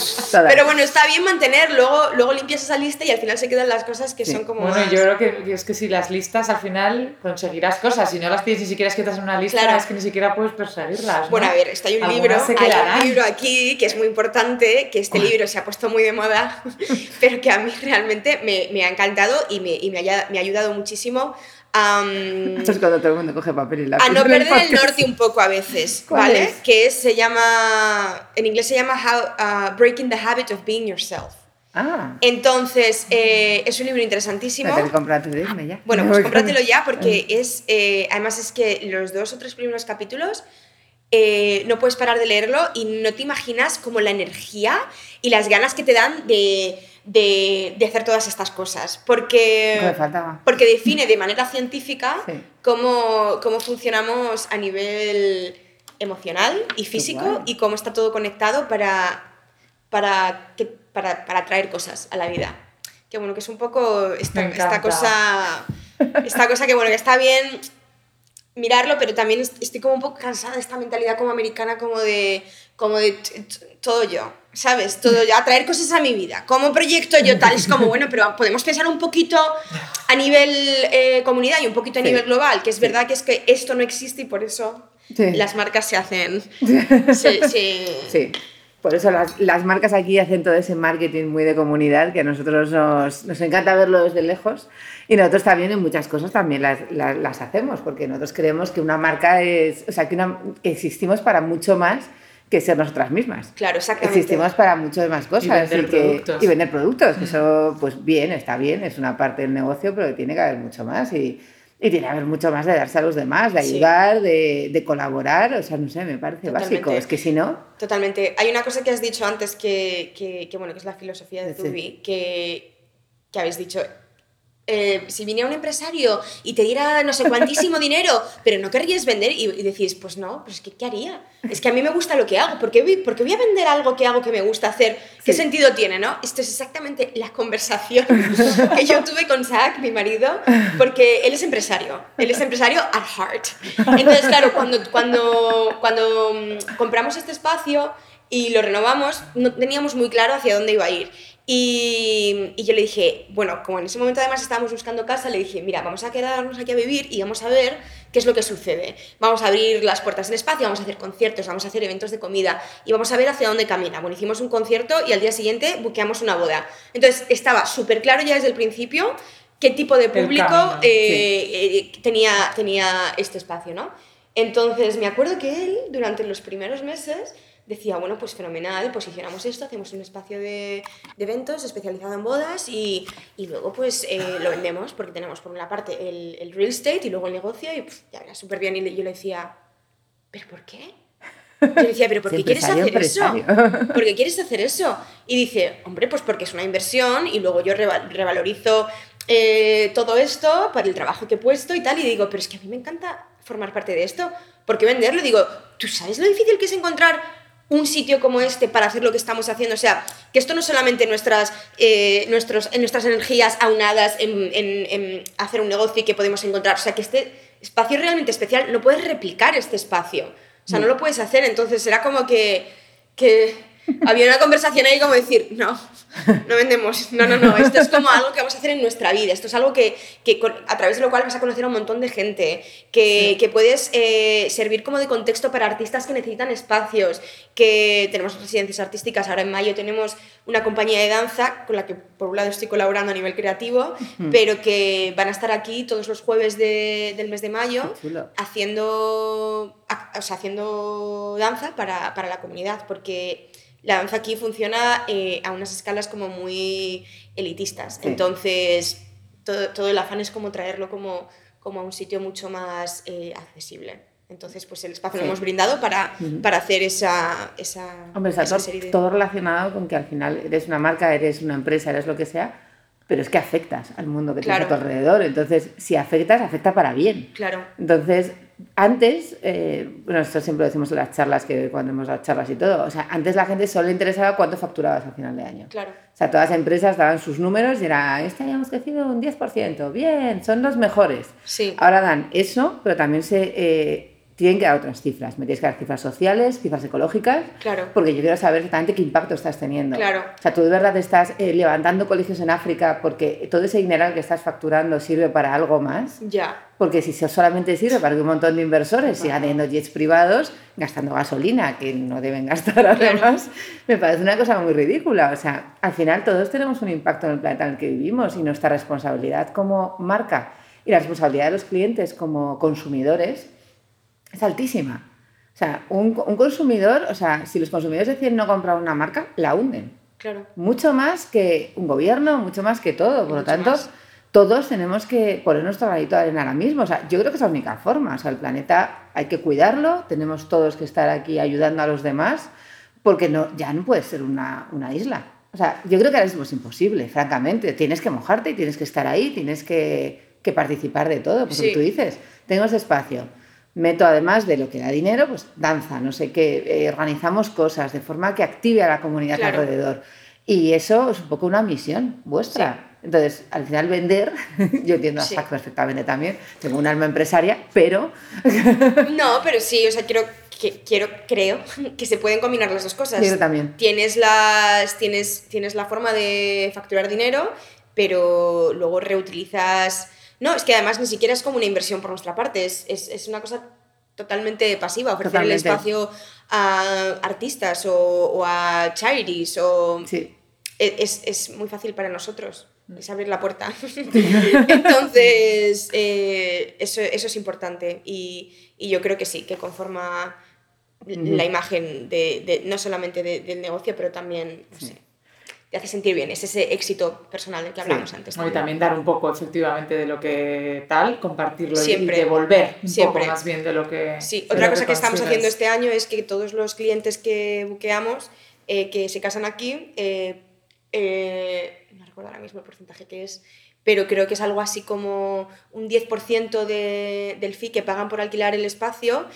S2: Pero bueno, está bien mantener, luego, luego limpias esa lista y al final se quedan las cosas que
S1: Sí.
S2: son como...
S3: Bueno,
S2: más-
S3: yo creo que, es que si las listas al final conseguirás cosas, si no las tienes ni siquiera escritas en una lista,
S2: Claro.
S3: es que ni siquiera puedes perseguirlas. ¿no?
S2: Bueno, a ver, está hay un libro,
S3: se
S2: hay un libro aquí que es muy importante, que este libro se ha puesto muy de moda, pero que a mí realmente me, me ha encantado y me, y me, haya- me ha ayudado muchísimo a, mm,
S1: Esto es cuando todo el mundo coge papel y lápiz.
S2: a no
S1: el
S2: perder el norte un poco a veces,
S1: ¿Cuál
S2: ¿vale?
S1: es?
S2: Que es- se llama, en inglés se llama How, uh, Breaking the Habit of Being Yourself.
S1: Ah,
S2: Entonces, eh, es un libro interesantísimo.
S1: irme ya.
S2: Bueno, pues
S1: con-
S2: ya porque es, eh, además es que los dos o tres primeros capítulos eh, no puedes parar de leerlo y no te imaginas como la energía y las ganas que te dan de, de- de hacer todas estas cosas. Porque, porque define de manera científica
S1: Sí.
S2: cómo, cómo funcionamos a nivel emocional y físico y cómo está todo conectado para, para, que, para, para traer cosas a la vida. Que bueno, que es un poco esta, esta cosa. Esta cosa que bueno, que está bien mirarlo, pero también est- estoy como un poco cansada de esta mentalidad como americana, como de, como de todo yo, ¿sabes? Todo yo, atraer cosas a mi vida. ¿Cómo proyecto yo tal? Es como, bueno, pero podemos pensar un poquito a nivel eh, comunidad y un poquito a
S1: Sí.
S2: nivel global, que es verdad que es que esto no existe y por eso
S1: Sí.
S2: las marcas se hacen... se-
S1: Sí. Por eso las, las marcas aquí hacen todo ese marketing muy de comunidad que a nosotros nos, nos encanta verlo desde lejos y nosotros también en muchas cosas también las, las, las hacemos porque nosotros creemos que una marca es, o sea, que, una- que existimos para mucho más que ser nosotras mismas.
S2: Claro, exactamente.
S1: Existimos para muchas más cosas.
S3: Y vender
S1: que-
S3: productos.
S1: y vender productos. Eso, pues bien, está bien, es una parte del negocio, pero tiene que haber mucho más. Y, y tiene que haber mucho más de darse a los demás, de
S2: Sí.
S1: ayudar, de, de colaborar. O sea, no sé, me parece
S2: Totalmente.
S1: básico. Es que si no,
S2: Totalmente. Hay una cosa que has dicho antes que, que, que, bueno, que es la filosofía de
S1: Sí.
S2: Zubi, que, que habéis dicho. Eh, si viniera un empresario y te diera no sé cuantísimo dinero, pero no querrías vender y, y decís, pues no, pues ¿qué, ¿qué haría? Es que a mí me gusta lo que hago, ¿por qué, voy, por qué voy a vender algo que hago que me gusta hacer? ¿Qué
S1: Sí.
S2: sentido tiene, no? Esto es exactamente la conversación que yo tuve con Zach, mi marido, porque él es empresario, él es empresario at heart. Entonces, claro, cuando, cuando, cuando mm, compramos este espacio y lo renovamos, no teníamos muy claro hacia dónde iba a ir. Y, y yo le dije, bueno, como en ese momento además estábamos buscando casa, le dije, mira, vamos a quedarnos aquí a vivir y vamos a ver qué es lo que sucede. Vamos a abrir las puertas del espacio, vamos a hacer conciertos, vamos a hacer eventos de comida y vamos a ver hacia dónde camina. Bueno, hicimos un concierto y al día siguiente buqueamos una boda. Entonces estaba súper claro ya desde el principio qué tipo de público
S3: camino,
S2: eh, eh, tenía, tenía este espacio, ¿no? Entonces me acuerdo que él, durante los primeros meses, decía, bueno, pues fenomenal, posicionamos esto, hacemos un espacio de, de eventos especializado en bodas y, y luego pues eh, lo vendemos porque tenemos por una parte el, el real estate y luego el negocio y pf, ya era súper bien y yo le decía, ¿pero por qué? Yo le decía, ¿pero por qué quieres hacer eso? ¿Por qué quieres hacer eso? Y dice, hombre, pues porque es una inversión y luego yo reva- revalorizo eh, todo esto para el trabajo que he puesto y tal. Y digo, pero es que a mí me encanta formar parte de esto. ¿Por qué venderlo? Y digo, ¿tú sabes lo difícil que es encontrar un sitio como este para hacer lo que estamos haciendo? O sea, que esto no es solamente nuestras, eh, nuestros, nuestras energías aunadas en, en- en hacer un negocio y que podemos encontrar. O sea, que este espacio es realmente especial. No puedes replicar este espacio. O sea, no lo puedes hacer. Entonces era como que, que había una conversación ahí como decir, no, no vendemos. No, no, no. Esto es como algo que vamos a hacer en nuestra vida. Esto es algo que, que a través de lo cual vas a conocer a un montón de gente. Que, que puedes eh, servir como de contexto para artistas que necesitan espacios. Que tenemos residencias artísticas. Ahora en mayo tenemos una compañía de danza con la que por un lado estoy colaborando a nivel creativo, pero que van a estar aquí todos los jueves de- del mes de mayo haciendo, ac- o sea, haciendo danza para, para la comunidad, porque la danza aquí funciona eh, a unas escalas como muy elitistas.
S1: Sí.
S2: Entonces, todo, todo el afán es como traerlo como, como a un sitio mucho más eh, accesible. Entonces, pues el espacio
S1: Sí.
S2: lo hemos brindado para, para hacer esa, esa,
S1: Hombre,
S2: esa
S1: todo,
S2: serie de...
S1: todo relacionado con que al final eres una marca, eres una empresa, eres lo que sea, pero es que afectas al mundo que tienes a tu
S2: Claro.
S1: alrededor. Entonces, si afectas, afecta para bien.
S2: Claro,
S1: Entonces, antes, eh, bueno, esto siempre lo decimos en las charlas, que cuando hemos dado charlas y todo, o sea, antes la gente solo le interesaba cuánto facturabas al final de año.
S2: claro.
S1: O sea, todas las empresas daban sus números y era, este año hemos crecido un 10%, bien, son los mejores.
S2: Sí,
S1: Ahora dan eso, pero también se eh, tienen que dar otras cifras. Me tienes que dar cifras sociales, cifras ecológicas,
S2: claro.
S1: porque yo quiero saber exactamente qué impacto estás teniendo.
S2: Claro.
S1: O sea, tú de verdad estás eh, levantando colegios en África porque todo ese dinero que estás facturando sirve para algo más.
S2: Ya,
S1: Porque si solamente sirve para que un montón de inversores sigan teniendo jets privados, gastando gasolina, que no deben gastar además, me parece una cosa muy ridícula. O sea, al final todos tenemos un impacto en el planeta en el que vivimos y nuestra responsabilidad como marca y la responsabilidad de los clientes como consumidores es altísima. O sea, un, un consumidor, o sea, si los consumidores deciden no comprar una marca, la hunden
S2: claro.
S1: mucho más que un gobierno, mucho más que todo. Por lo tanto,
S2: más.
S1: todos tenemos que poner nuestro granito de arena ahora mismo. O sea, yo creo que es la única forma. O sea, el planeta hay que cuidarlo, tenemos todos que estar aquí ayudando a los demás, porque no, ya no puede ser una, una isla. O sea, yo creo que ahora mismo es imposible, francamente. Tienes que mojarte y tienes que estar ahí, tienes que, que participar de todo. Pues
S2: Sí.
S1: tú dices, tengo ese espacio. Meto además de lo que da dinero, pues danza, no sé qué, eh, organizamos cosas de forma que active a la comunidad
S2: Claro.
S1: alrededor. Y eso es un poco una misión vuestra. Entonces, al final vender, yo entiendo
S2: Sí.
S1: Perfectamente también, tengo un alma empresaria, pero
S2: No, pero sí, o sea, quiero, que, quiero, creo que se pueden combinar las dos cosas.
S1: yo también.
S2: Tienes, las, tienes, tienes la forma de facturar dinero, pero luego reutilizas... No, es que además ni siquiera es como una inversión por nuestra parte, es, es, es una cosa totalmente pasiva, ofrecer el espacio a artistas o, o a charities o...
S1: Sí.
S2: e- es, es muy fácil para nosotros. Es abrir la puerta. Entonces, eh, eso, eso es importante. Y, y yo creo que sí, que conforma la imagen de, de- no solamente de- del negocio, pero también, no sé, te hace sentir bien. Es ese éxito personal del que hablamos antes.
S3: Bueno, y también dar un poco efectivamente de lo que tal, compartirlo y-
S2: Siempre.
S3: y devolver un
S2: Siempre.
S3: poco más bien de lo que.
S2: Sí, otra cosa que estamos haciendo este año es que todos los clientes que buqueamos, eh, que se casan aquí, eh, eh, no recuerdo ahora mismo el porcentaje que es, pero creo que es algo así como un 10% de, del fee que pagan por alquilar el espacio,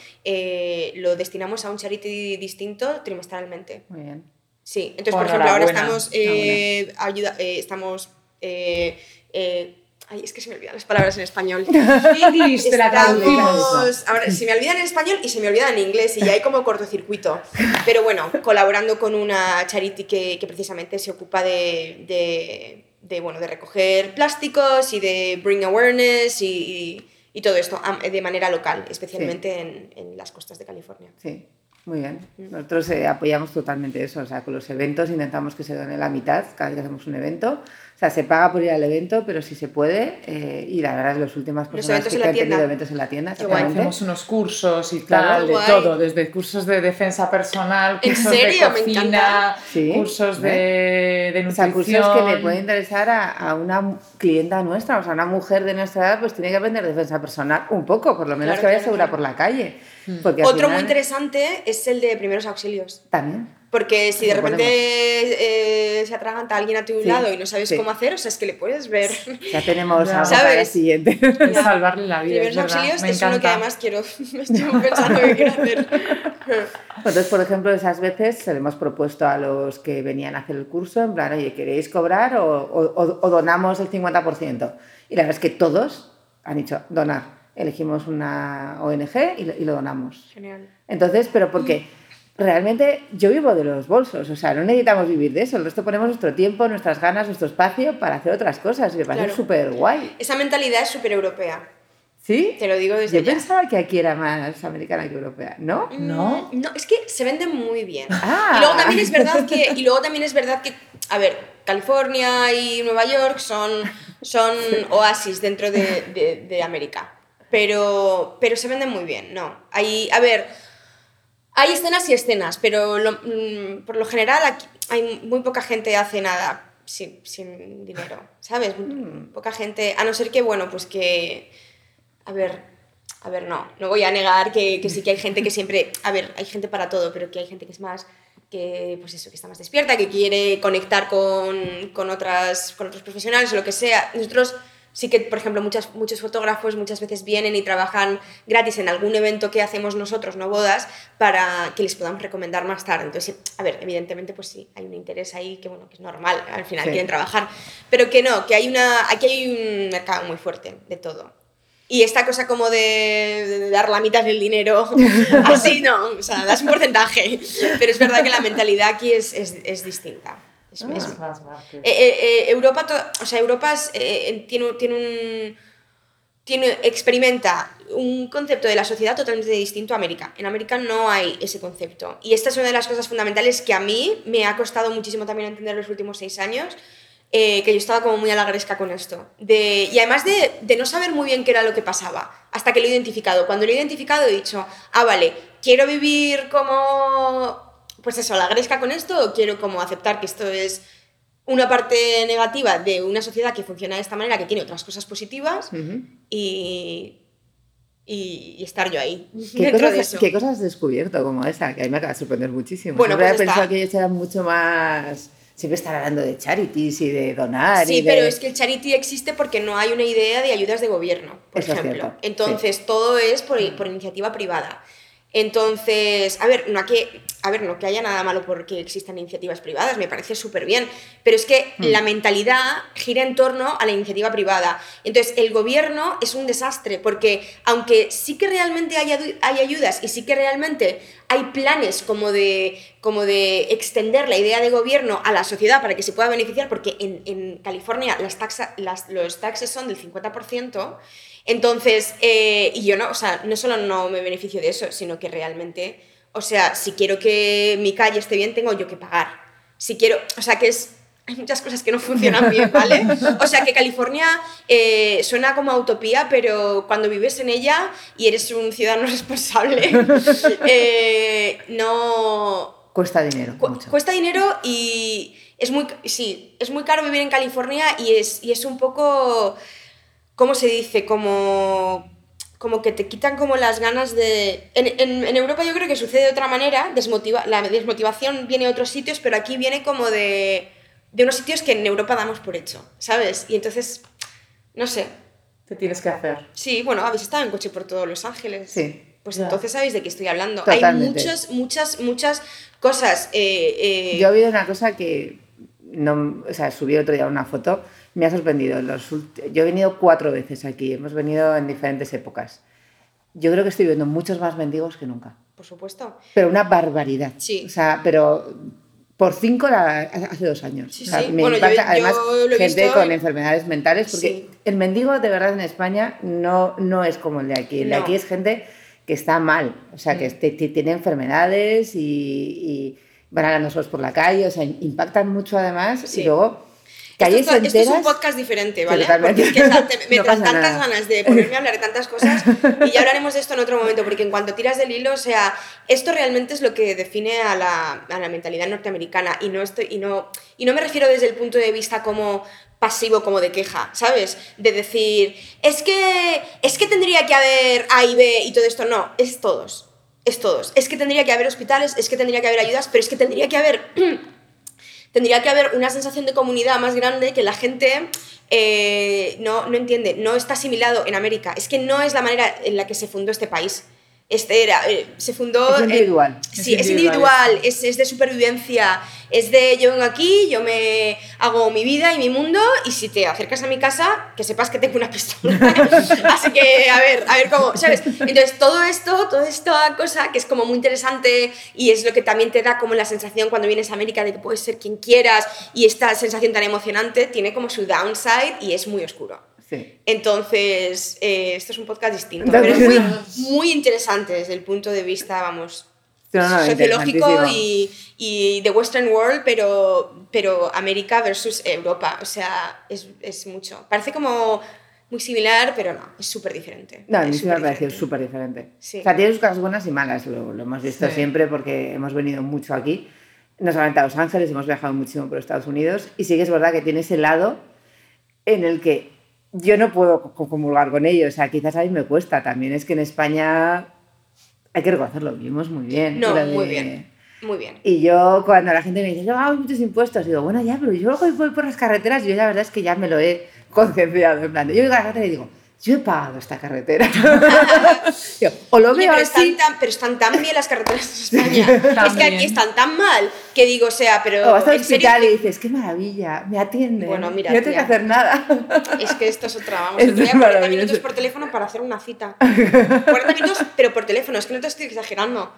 S2: lo destinamos a un charity distinto trimestralmente.
S1: Muy bien.
S2: Sí, entonces, por ejemplo, ahora estamos, eh, ayuda, eh, estamos eh, eh, ay, es que se me olvidan las palabras en español.
S3: English.
S2: Estamos, ahora, se me olvidan en español y se me olvidan en inglés y ya hay como cortocircuito. Pero bueno, colaborando con una charity que, que precisamente se ocupa de, de, de, bueno, de recoger plásticos y de bring awareness y, y, y todo esto de manera local, especialmente en, en las costas de California.
S1: Sí, muy bien. Nosotros eh, apoyamos totalmente eso, o sea, con los eventos intentamos que se done la mitad cada vez que hacemos un evento. O sea, se paga por ir al evento, pero si se puede, eh, y la verdad es las últimas personas que han tenido eventos en la tienda, exactamente.
S3: Hacemos unos cursos y
S1: Claro,
S3: tal, de
S2: guay.
S3: todo, desde cursos de defensa personal,
S2: ¿En
S3: cursos
S2: serio?
S3: de cocina.
S1: Sí,
S3: cursos de, de
S1: O sea,
S3: nutrición.
S1: cursos que le pueden interesar a, a una clienta nuestra, o sea, una mujer de nuestra edad, pues tiene que aprender defensa personal un poco, por lo menos
S2: Claro,
S1: que vaya
S2: claro,
S1: segura
S2: claro.
S1: por la calle. Porque al
S2: Otro muy
S1: final-
S2: interesante es el de primeros auxilios.
S1: También.
S2: Porque si de repente eh, se atraganta alguien a tu
S1: Sí,
S2: lado y no sabes
S1: sí.
S2: cómo hacer, o sea, es que le puedes ver.
S1: Ya tenemos
S3: Ya.
S1: algo para la
S2: ¿Sabes?
S1: siguiente.
S3: Es salvarle la vida.
S2: Primeros auxilios
S3: me
S2: es uno que además quiero, me estoy pensando que quiero hacer.
S1: Entonces, por ejemplo, esas veces se le hemos propuesto a los que venían a hacer el curso, en plan, oye, ¿queréis cobrar o, o- o donamos el 50%? Y la verdad es que todos han dicho donar. Elegimos una ONG y lo, y lo donamos.
S2: Genial.
S1: Entonces, pero porque realmente yo vivo de los bolsos, o sea, no necesitamos vivir de eso, el resto ponemos nuestro tiempo, nuestras ganas, nuestro espacio para hacer otras cosas y me parece
S2: Claro.
S1: súper guay.
S2: Esa mentalidad es súper europea.
S1: ¿Sí?
S2: Te lo digo desde
S1: Yo
S2: ya.
S1: pensaba que aquí era más americana que europea, ¿no?
S3: ¿No?
S2: Mm, No, es que se venden muy bien.
S1: Ah.
S2: Y luego también es verdad que, y luego también es verdad que, a ver, California y Nueva York son, son oasis dentro de, de- de América. Pero, pero se venden muy bien, ¿no? Hay, a ver, hay escenas y escenas, pero lo- mm, por lo general aquí hay muy poca gente hace nada sin, sin dinero, ¿sabes? Poca gente, a no ser que, bueno, pues que, a ver, a ver, no, no voy a negar que, que sí que hay gente que siempre, a ver, hay gente para todo, pero que hay gente que es más, que, pues eso, que está más despierta, que quiere conectar con, con, otras, con otros profesionales o lo que sea. Nosotros sí que, por ejemplo, muchas, muchos fotógrafos muchas veces vienen y trabajan gratis en algún evento que hacemos nosotros, no bodas, para que les podamos recomendar más tarde. Entonces, a ver, evidentemente, pues sí, hay un interés ahí que, bueno, que es normal, al final
S1: Sí.
S2: quieren trabajar, pero que no, que hay una, aquí hay un mercado muy fuerte de todo. Y esta cosa como de, de dar la mitad del dinero, así no, o sea, das un porcentaje. Pero es verdad que la mentalidad aquí es, es, es distinta. Es- es-
S3: Más,
S2: eh, eh, eh, Europa, to- o sea, Europa es, eh, tiene, tiene un tiene, experimenta un concepto de la sociedad totalmente distinto a América. En América no hay ese concepto. Y esta es una de las cosas fundamentales que a mí me ha costado muchísimo también entender los últimos seis años, eh, que yo estaba como muy a la gresca con esto. De, y además de, de no saber muy bien qué era lo que pasaba, hasta que lo he identificado. Cuando lo he identificado he dicho, ah, vale, quiero vivir como, pues eso, la gresca con esto, o quiero como aceptar que esto es una parte negativa de una sociedad que funciona de esta manera, que tiene otras cosas positivas,
S1: Ujú.
S2: y, y, y estar yo ahí,
S1: ¿Qué
S2: dentro de
S1: cosas,
S2: eso.
S1: ¿Qué cosas has descubierto como esa? Que a mí me acaba de sorprender muchísimo.
S2: Bueno,
S1: Siempre
S2: pues
S1: había pensado que ellos eran mucho más... Siempre están hablando de charities y de donar. y
S2: Sí,
S1: de-
S2: pero es que el charity existe porque no hay una idea de ayudas de gobierno, por
S1: Eso es
S2: ejemplo. Entonces, todo es por, por iniciativa privada. Entonces, a ver, no hay que, a ver, no que haya nada malo porque existan iniciativas privadas, me parece súper bien, pero es que
S1: Hmm.
S2: la mentalidad gira en torno a la iniciativa privada. Entonces, el gobierno es un desastre porque aunque sí que realmente hay, hay ayudas y sí que realmente hay planes como de, como de extender la idea de gobierno a la sociedad para que se pueda beneficiar, porque en, en California las taxa, las, los taxes son del 50%, entonces, eh, y yo no, o sea, no solo no me beneficio de eso, sino que realmente, o sea, si quiero que mi calle esté bien, tengo yo que pagar. Si quiero, o sea, que es, hay muchas cosas que no funcionan bien, ¿vale? O sea que California eh, suena como utopía, pero cuando vives en ella y eres un ciudadano responsable, eh, no...
S1: Cuesta dinero.
S2: Cu-
S1: mucho.
S2: Cuesta dinero y es muy, sí, es muy caro vivir en California y es, y es un poco, ¿cómo se dice? Como, como que te quitan como las ganas de... En, en- en Europa yo creo que sucede de otra manera, desmotiva, la desmotivación viene de otros sitios, pero aquí viene como de, de unos sitios que en Europa damos por hecho, ¿sabes? Y entonces, no sé.
S3: Te tienes que hacer.
S2: Sí, bueno, habéis estado en coche por todos Los Ángeles.
S1: Sí.
S2: Pues
S3: Ya.
S2: entonces sabéis de qué estoy hablando.
S1: Totalmente.
S2: Hay muchas, muchas, muchas cosas. eh, eh,
S1: Yo he oído una cosa que, no, o sea, subí otro día una foto, me ha sorprendido. Los yo he venido cuatro veces aquí, hemos venido en diferentes épocas. Yo creo que estoy viendo muchos más mendigos que nunca.
S2: Por supuesto.
S1: Pero una barbaridad.
S2: Sí.
S1: O sea, pero por cinco la- hace dos años.
S2: Sí,
S1: O sea,
S2: sí.
S1: Me
S2: Bueno, yo-
S1: impacta,
S2: yo
S1: además,
S2: lo he
S1: gente
S2: visto
S1: con
S2: en-
S1: enfermedades mentales, porque
S2: Sí.
S1: el mendigo de verdad en España no, no es como el de aquí. El de
S2: No.
S1: aquí es gente que está mal, o sea, que t- tiene enfermedades y, y van andando solos por la calle, o sea, impactan mucho además.
S2: Sí.
S1: Y luego, calles
S2: esto, esto es un podcast diferente, ¿vale?
S1: Totalmente.
S2: Porque es que me
S1: No
S2: traen tantas
S1: nada.
S2: ganas de ponerme a hablar de tantas cosas y ya hablaremos de esto en otro momento, porque en cuanto tiras del hilo, o sea, esto realmente es lo que define a la, a la mentalidad norteamericana y no, estoy, y, no, y no me refiero desde el punto de vista como pasivo como de queja, ¿sabes? De decir, es que, es que tendría que haber A y B y todo esto. No, es todos. Es todos. Es que tendría que haber hospitales, es que tendría que haber ayudas, pero es que tendría que haber tendría que haber una sensación de comunidad más grande que la gente eh, no, no entiende, no está asimilado en América. Es que no es la manera en la que se fundó este país. Este era, eh, se fundó...
S1: Es individual.
S2: sí,
S3: Es individual,
S2: es, es de supervivencia, es de yo vengo aquí, yo me hago mi vida y mi mundo y si te acercas a mi casa, que sepas que tengo una pistola. Así que, a ver, a ver cómo, ¿sabes? Entonces, todo esto, toda esta cosa que es como muy interesante y es lo que también te da como la sensación cuando vienes a América de que puedes ser quien quieras y esta sensación tan emocionante tiene como su downside y es muy oscuro.
S1: Sí.
S2: Entonces, eh, esto es un podcast distinto, pero es muy, muy interesante desde el punto de vista, vamos,
S1: No, no,
S2: sociológico y, y de Western World, pero, pero América versus Europa. O sea, es, es mucho. Parece como muy similar, pero no, es súper diferente.
S1: No,
S2: Es súper diferente.
S1: diferente.
S2: Sí.
S1: O sea, tiene sus cosas buenas y malas, lo, lo hemos visto
S3: Sí.
S1: siempre porque hemos venido mucho aquí. No solamente a Los Ángeles, hemos viajado muchísimo por Estados Unidos y sí que es verdad que tiene ese lado en el que yo no puedo co- comulgar con ello. O sea, quizás a mí me cuesta también. Es que en España hay que reconocerlo, vivimos muy bien.
S2: No, muy bien. Muy bien.
S1: Y yo, cuando la gente me dice, yo hago muchos impuestos, digo, bueno, ya, pero yo voy por las carreteras y yo la verdad es que ya me lo he concienciado. En plan, yo llego a la carretera y digo, yo he pagado esta carretera. Digo, o lo veo
S2: pero,
S1: así,
S2: están tan, pero están tan bien las carreteras de España. es que aquí están tan mal que digo, o sea, pero.
S1: o vas al
S2: ¿en serio?
S1: hospital y dices, qué maravilla, me atienden.
S2: Bueno, mira,
S1: yo no tengo que hacer nada.
S2: Es que esto es otra, vamos.
S1: Esto
S2: Estoy a
S1: es
S2: 40
S1: maravilloso.
S2: minutos por teléfono para hacer una cita. 40 minutos, pero por teléfono, es que no te estoy exagerando.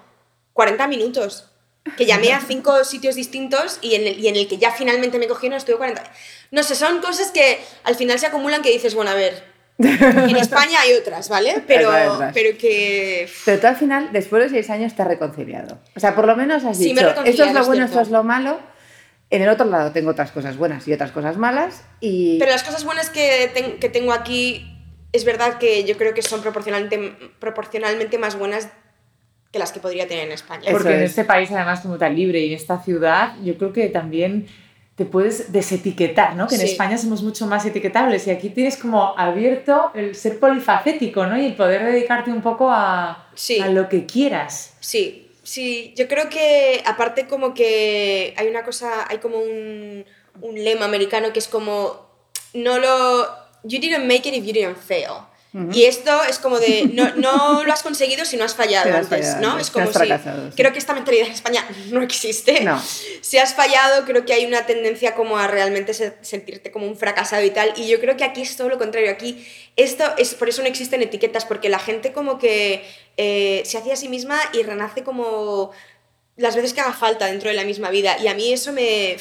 S2: 40 minutos. Que llamé a cinco sitios distintos y en, el, y en el que ya finalmente me cogieron estuve 40. No sé, son cosas que al final se acumulan que dices, bueno, a ver, en España hay otras, ¿vale? Pero,
S1: otras.
S2: pero que...
S1: Pero tú al final, después de seis años, te has reconciliado. O sea, por lo menos has
S2: Sí,
S1: dicho, esto es lo bueno, esto es lo malo. En el otro lado tengo otras cosas buenas y otras cosas malas. Y
S2: Pero las cosas buenas que, ten- que tengo aquí, es verdad que yo creo que son proporcionalmente, proporcionalmente más buenas que las que podría tener en España.
S3: Porque en
S1: es.
S3: este país, además, como tan libre y en esta ciudad, yo creo que también te puedes desetiquetar, ¿no? Que en
S2: Sí.
S3: España somos mucho más etiquetables y aquí tienes como abierto el ser polifacético, ¿no? Y el poder dedicarte un poco a,
S2: Sí.
S3: a lo que quieras.
S2: Sí, sí, yo creo que aparte como que hay una cosa, hay como un, un lema americano que es como, no lo, you didn't make it if you didn't fail. Y esto es como de, no, no lo has conseguido si no has fallado
S1: has
S2: antes,
S1: fallado
S2: ¿no? Es como si,
S1: fracasado, sí.
S2: creo que esta mentalidad en España no existe.
S1: No.
S2: Si has fallado, creo que hay una tendencia como a realmente se- sentirte como un fracasado y tal. Y yo creo que aquí es todo lo contrario. Aquí esto es por eso no existen etiquetas, porque la gente como que eh, se hace a sí misma y renace como las veces que haga falta dentro de la misma vida. Y a mí eso me...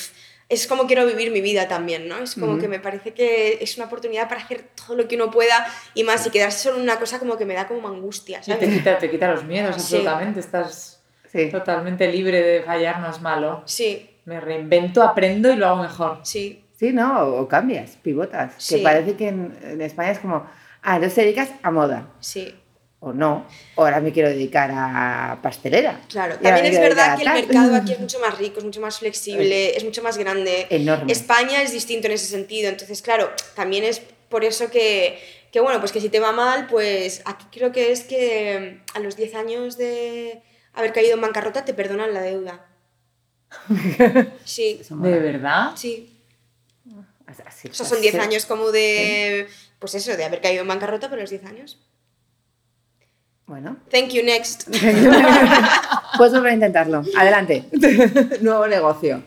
S2: Es como quiero vivir mi vida también, ¿no? Es como
S1: Ujú.
S2: que me parece que es una oportunidad para hacer todo lo que uno pueda y más, y quedarse solo en una cosa como que me da como angustia,
S3: Y te
S2: ¿sabes?
S3: quita, te quita los miedos,
S2: Sí.
S3: absolutamente. Estás
S1: sí.
S3: totalmente libre de fallar, no es malo.
S2: Sí,
S3: Me reinvento, aprendo y lo hago mejor.
S2: Sí,
S1: Sí, ¿no? O, o cambias, pivotas.
S2: Sí.
S1: Que parece que en, en España es como, ah, no te dedicas a moda.
S2: sí.
S1: O no. Ahora me quiero dedicar a pastelera.
S2: Claro, también es verdad que el mercado aquí es mucho más rico, es mucho más flexible, es mucho más grande.
S1: Enorme.
S2: España es distinto en ese sentido, entonces claro, también es por eso que, que, bueno, pues que si te va mal, pues aquí creo que es que a los 10 años de haber caído en bancarrota te perdonan la deuda. Sí.
S3: ¿De verdad?
S2: sí.
S1: Así-
S2: O sea, son 10
S1: así-
S2: años como de, pues eso, de haber caído en bancarrota, pero los 10 años.
S1: Bueno,
S2: Thank you, next.
S1: puedes volver a intentarlo. Adelante. Nuevo negocio.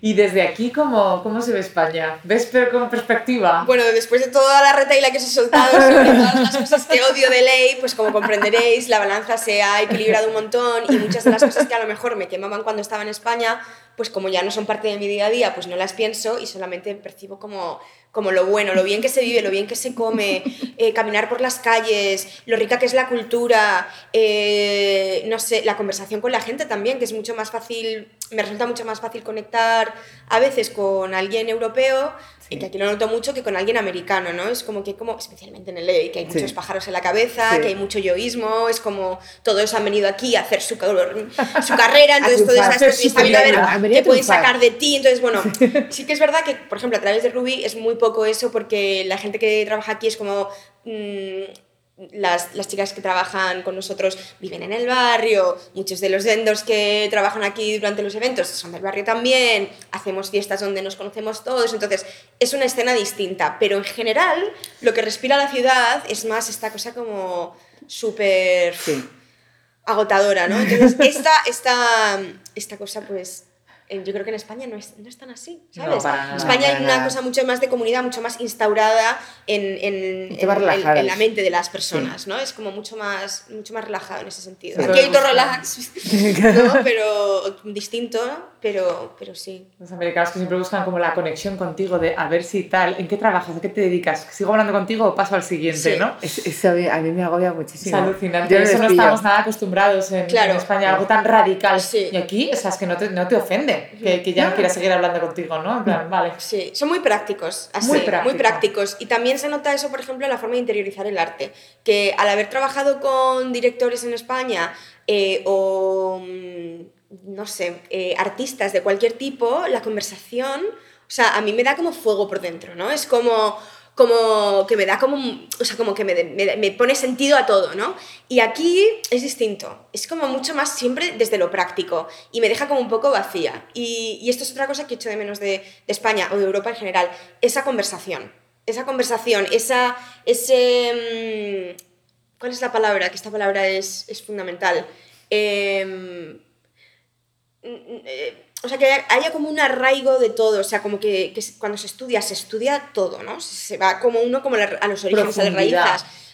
S3: Y desde aquí, ¿cómo, cómo se ve España? ¿Ves pero con perspectiva?
S2: Bueno, después de toda la retaila que os he soltado sobre todas las cosas que odio de ley, pues como comprenderéis, la balanza se ha equilibrado un montón y muchas de las cosas que a lo mejor me quemaban cuando estaba en España, pues como ya no son parte de mi día a día, pues no las pienso y solamente percibo como, como lo bueno, lo bien que se vive, lo bien que se come, eh, caminar por las calles, lo rica que es la cultura, eh, no sé, la conversación con la gente también, que es mucho más fácil, me resulta mucho más fácil conectar a veces con alguien europeo,
S1: Sí.
S2: y que aquí lo noto mucho, que con alguien americano, ¿no? Es como que, como, especialmente en LA, que hay
S1: Sí.
S2: muchos pájaros en la cabeza,
S1: Sí.
S2: que hay mucho yoísmo, es como todos han venido aquí a hacer su, su carrera, entonces
S3: su
S2: está viendo a ver qué pueden sacar de ti, entonces bueno, sí que es verdad que, por ejemplo, a través de Ruby es muy poco eso porque la gente que trabaja aquí es como... mm, las, las chicas que trabajan con nosotros viven en el barrio, muchos de los vendors que trabajan aquí durante los eventos son del barrio también, hacemos fiestas donde nos conocemos todos, entonces es una escena distinta, pero en general lo que respira la ciudad es más esta cosa como súper
S1: Sí.
S2: agotadora, ¿no? Entonces esta, esta, esta cosa pues yo creo que en España no es, no es tan así,
S3: No,
S2: ¿sabes?
S3: nada,
S2: en España hay una cosa mucho más de comunidad, mucho más instaurada en, en, en- en- la mente de las personas, ¿no? Es como mucho más, mucho más relajado en ese sentido.
S3: Sí,
S2: Aquí hay
S3: todo
S2: relax, ¿no? Pero distinto, pero, pero sí.
S3: Los americanos que siempre buscan como la conexión contigo de a ver si tal, ¿en qué trabajas? ¿A qué te dedicas? ¿Sigo hablando contigo o paso al siguiente,
S2: Sí.
S3: no?
S1: Es- Eso a mí, a mí me agobia
S3: Es
S1: muchísimo.
S3: alucinante.
S1: Yo no
S3: Eso no estamos nada acostumbrados en,
S2: Claro.
S3: en España, algo tan radical.
S2: Sí.
S3: Y aquí, o sea, es que no te, no te ofende que, que ya no quieras seguir hablando contigo, ¿no? En plan, vale.
S2: Sí, son muy prácticos, así,
S3: Muy
S2: muy,
S3: práctico.
S2: prácticos. Y también se nota eso, por ejemplo, en la forma de interiorizar el arte. Que al haber trabajado con directores en España eh, o, mm, no sé, eh, artistas de cualquier tipo, la conversación, o sea, a mí me da como fuego por dentro, ¿no? Es como como que me da como, o sea, como que me, me, pone sentido a todo, ¿no? Y aquí es distinto, es como mucho más siempre desde lo práctico y me deja como un poco vacía. Y, y esto es otra cosa que echo de menos de, España o de Europa en general, esa conversación, esa conversación, esa, ese... mm, ¿Cuál es la palabra? Que esta palabra es, es fundamental. Em, o sea, que haya como un arraigo de todo, o sea, como que, que cuando se estudia, se estudia todo, ¿no? Se, va como uno como la- a los orígenes, a las raíces,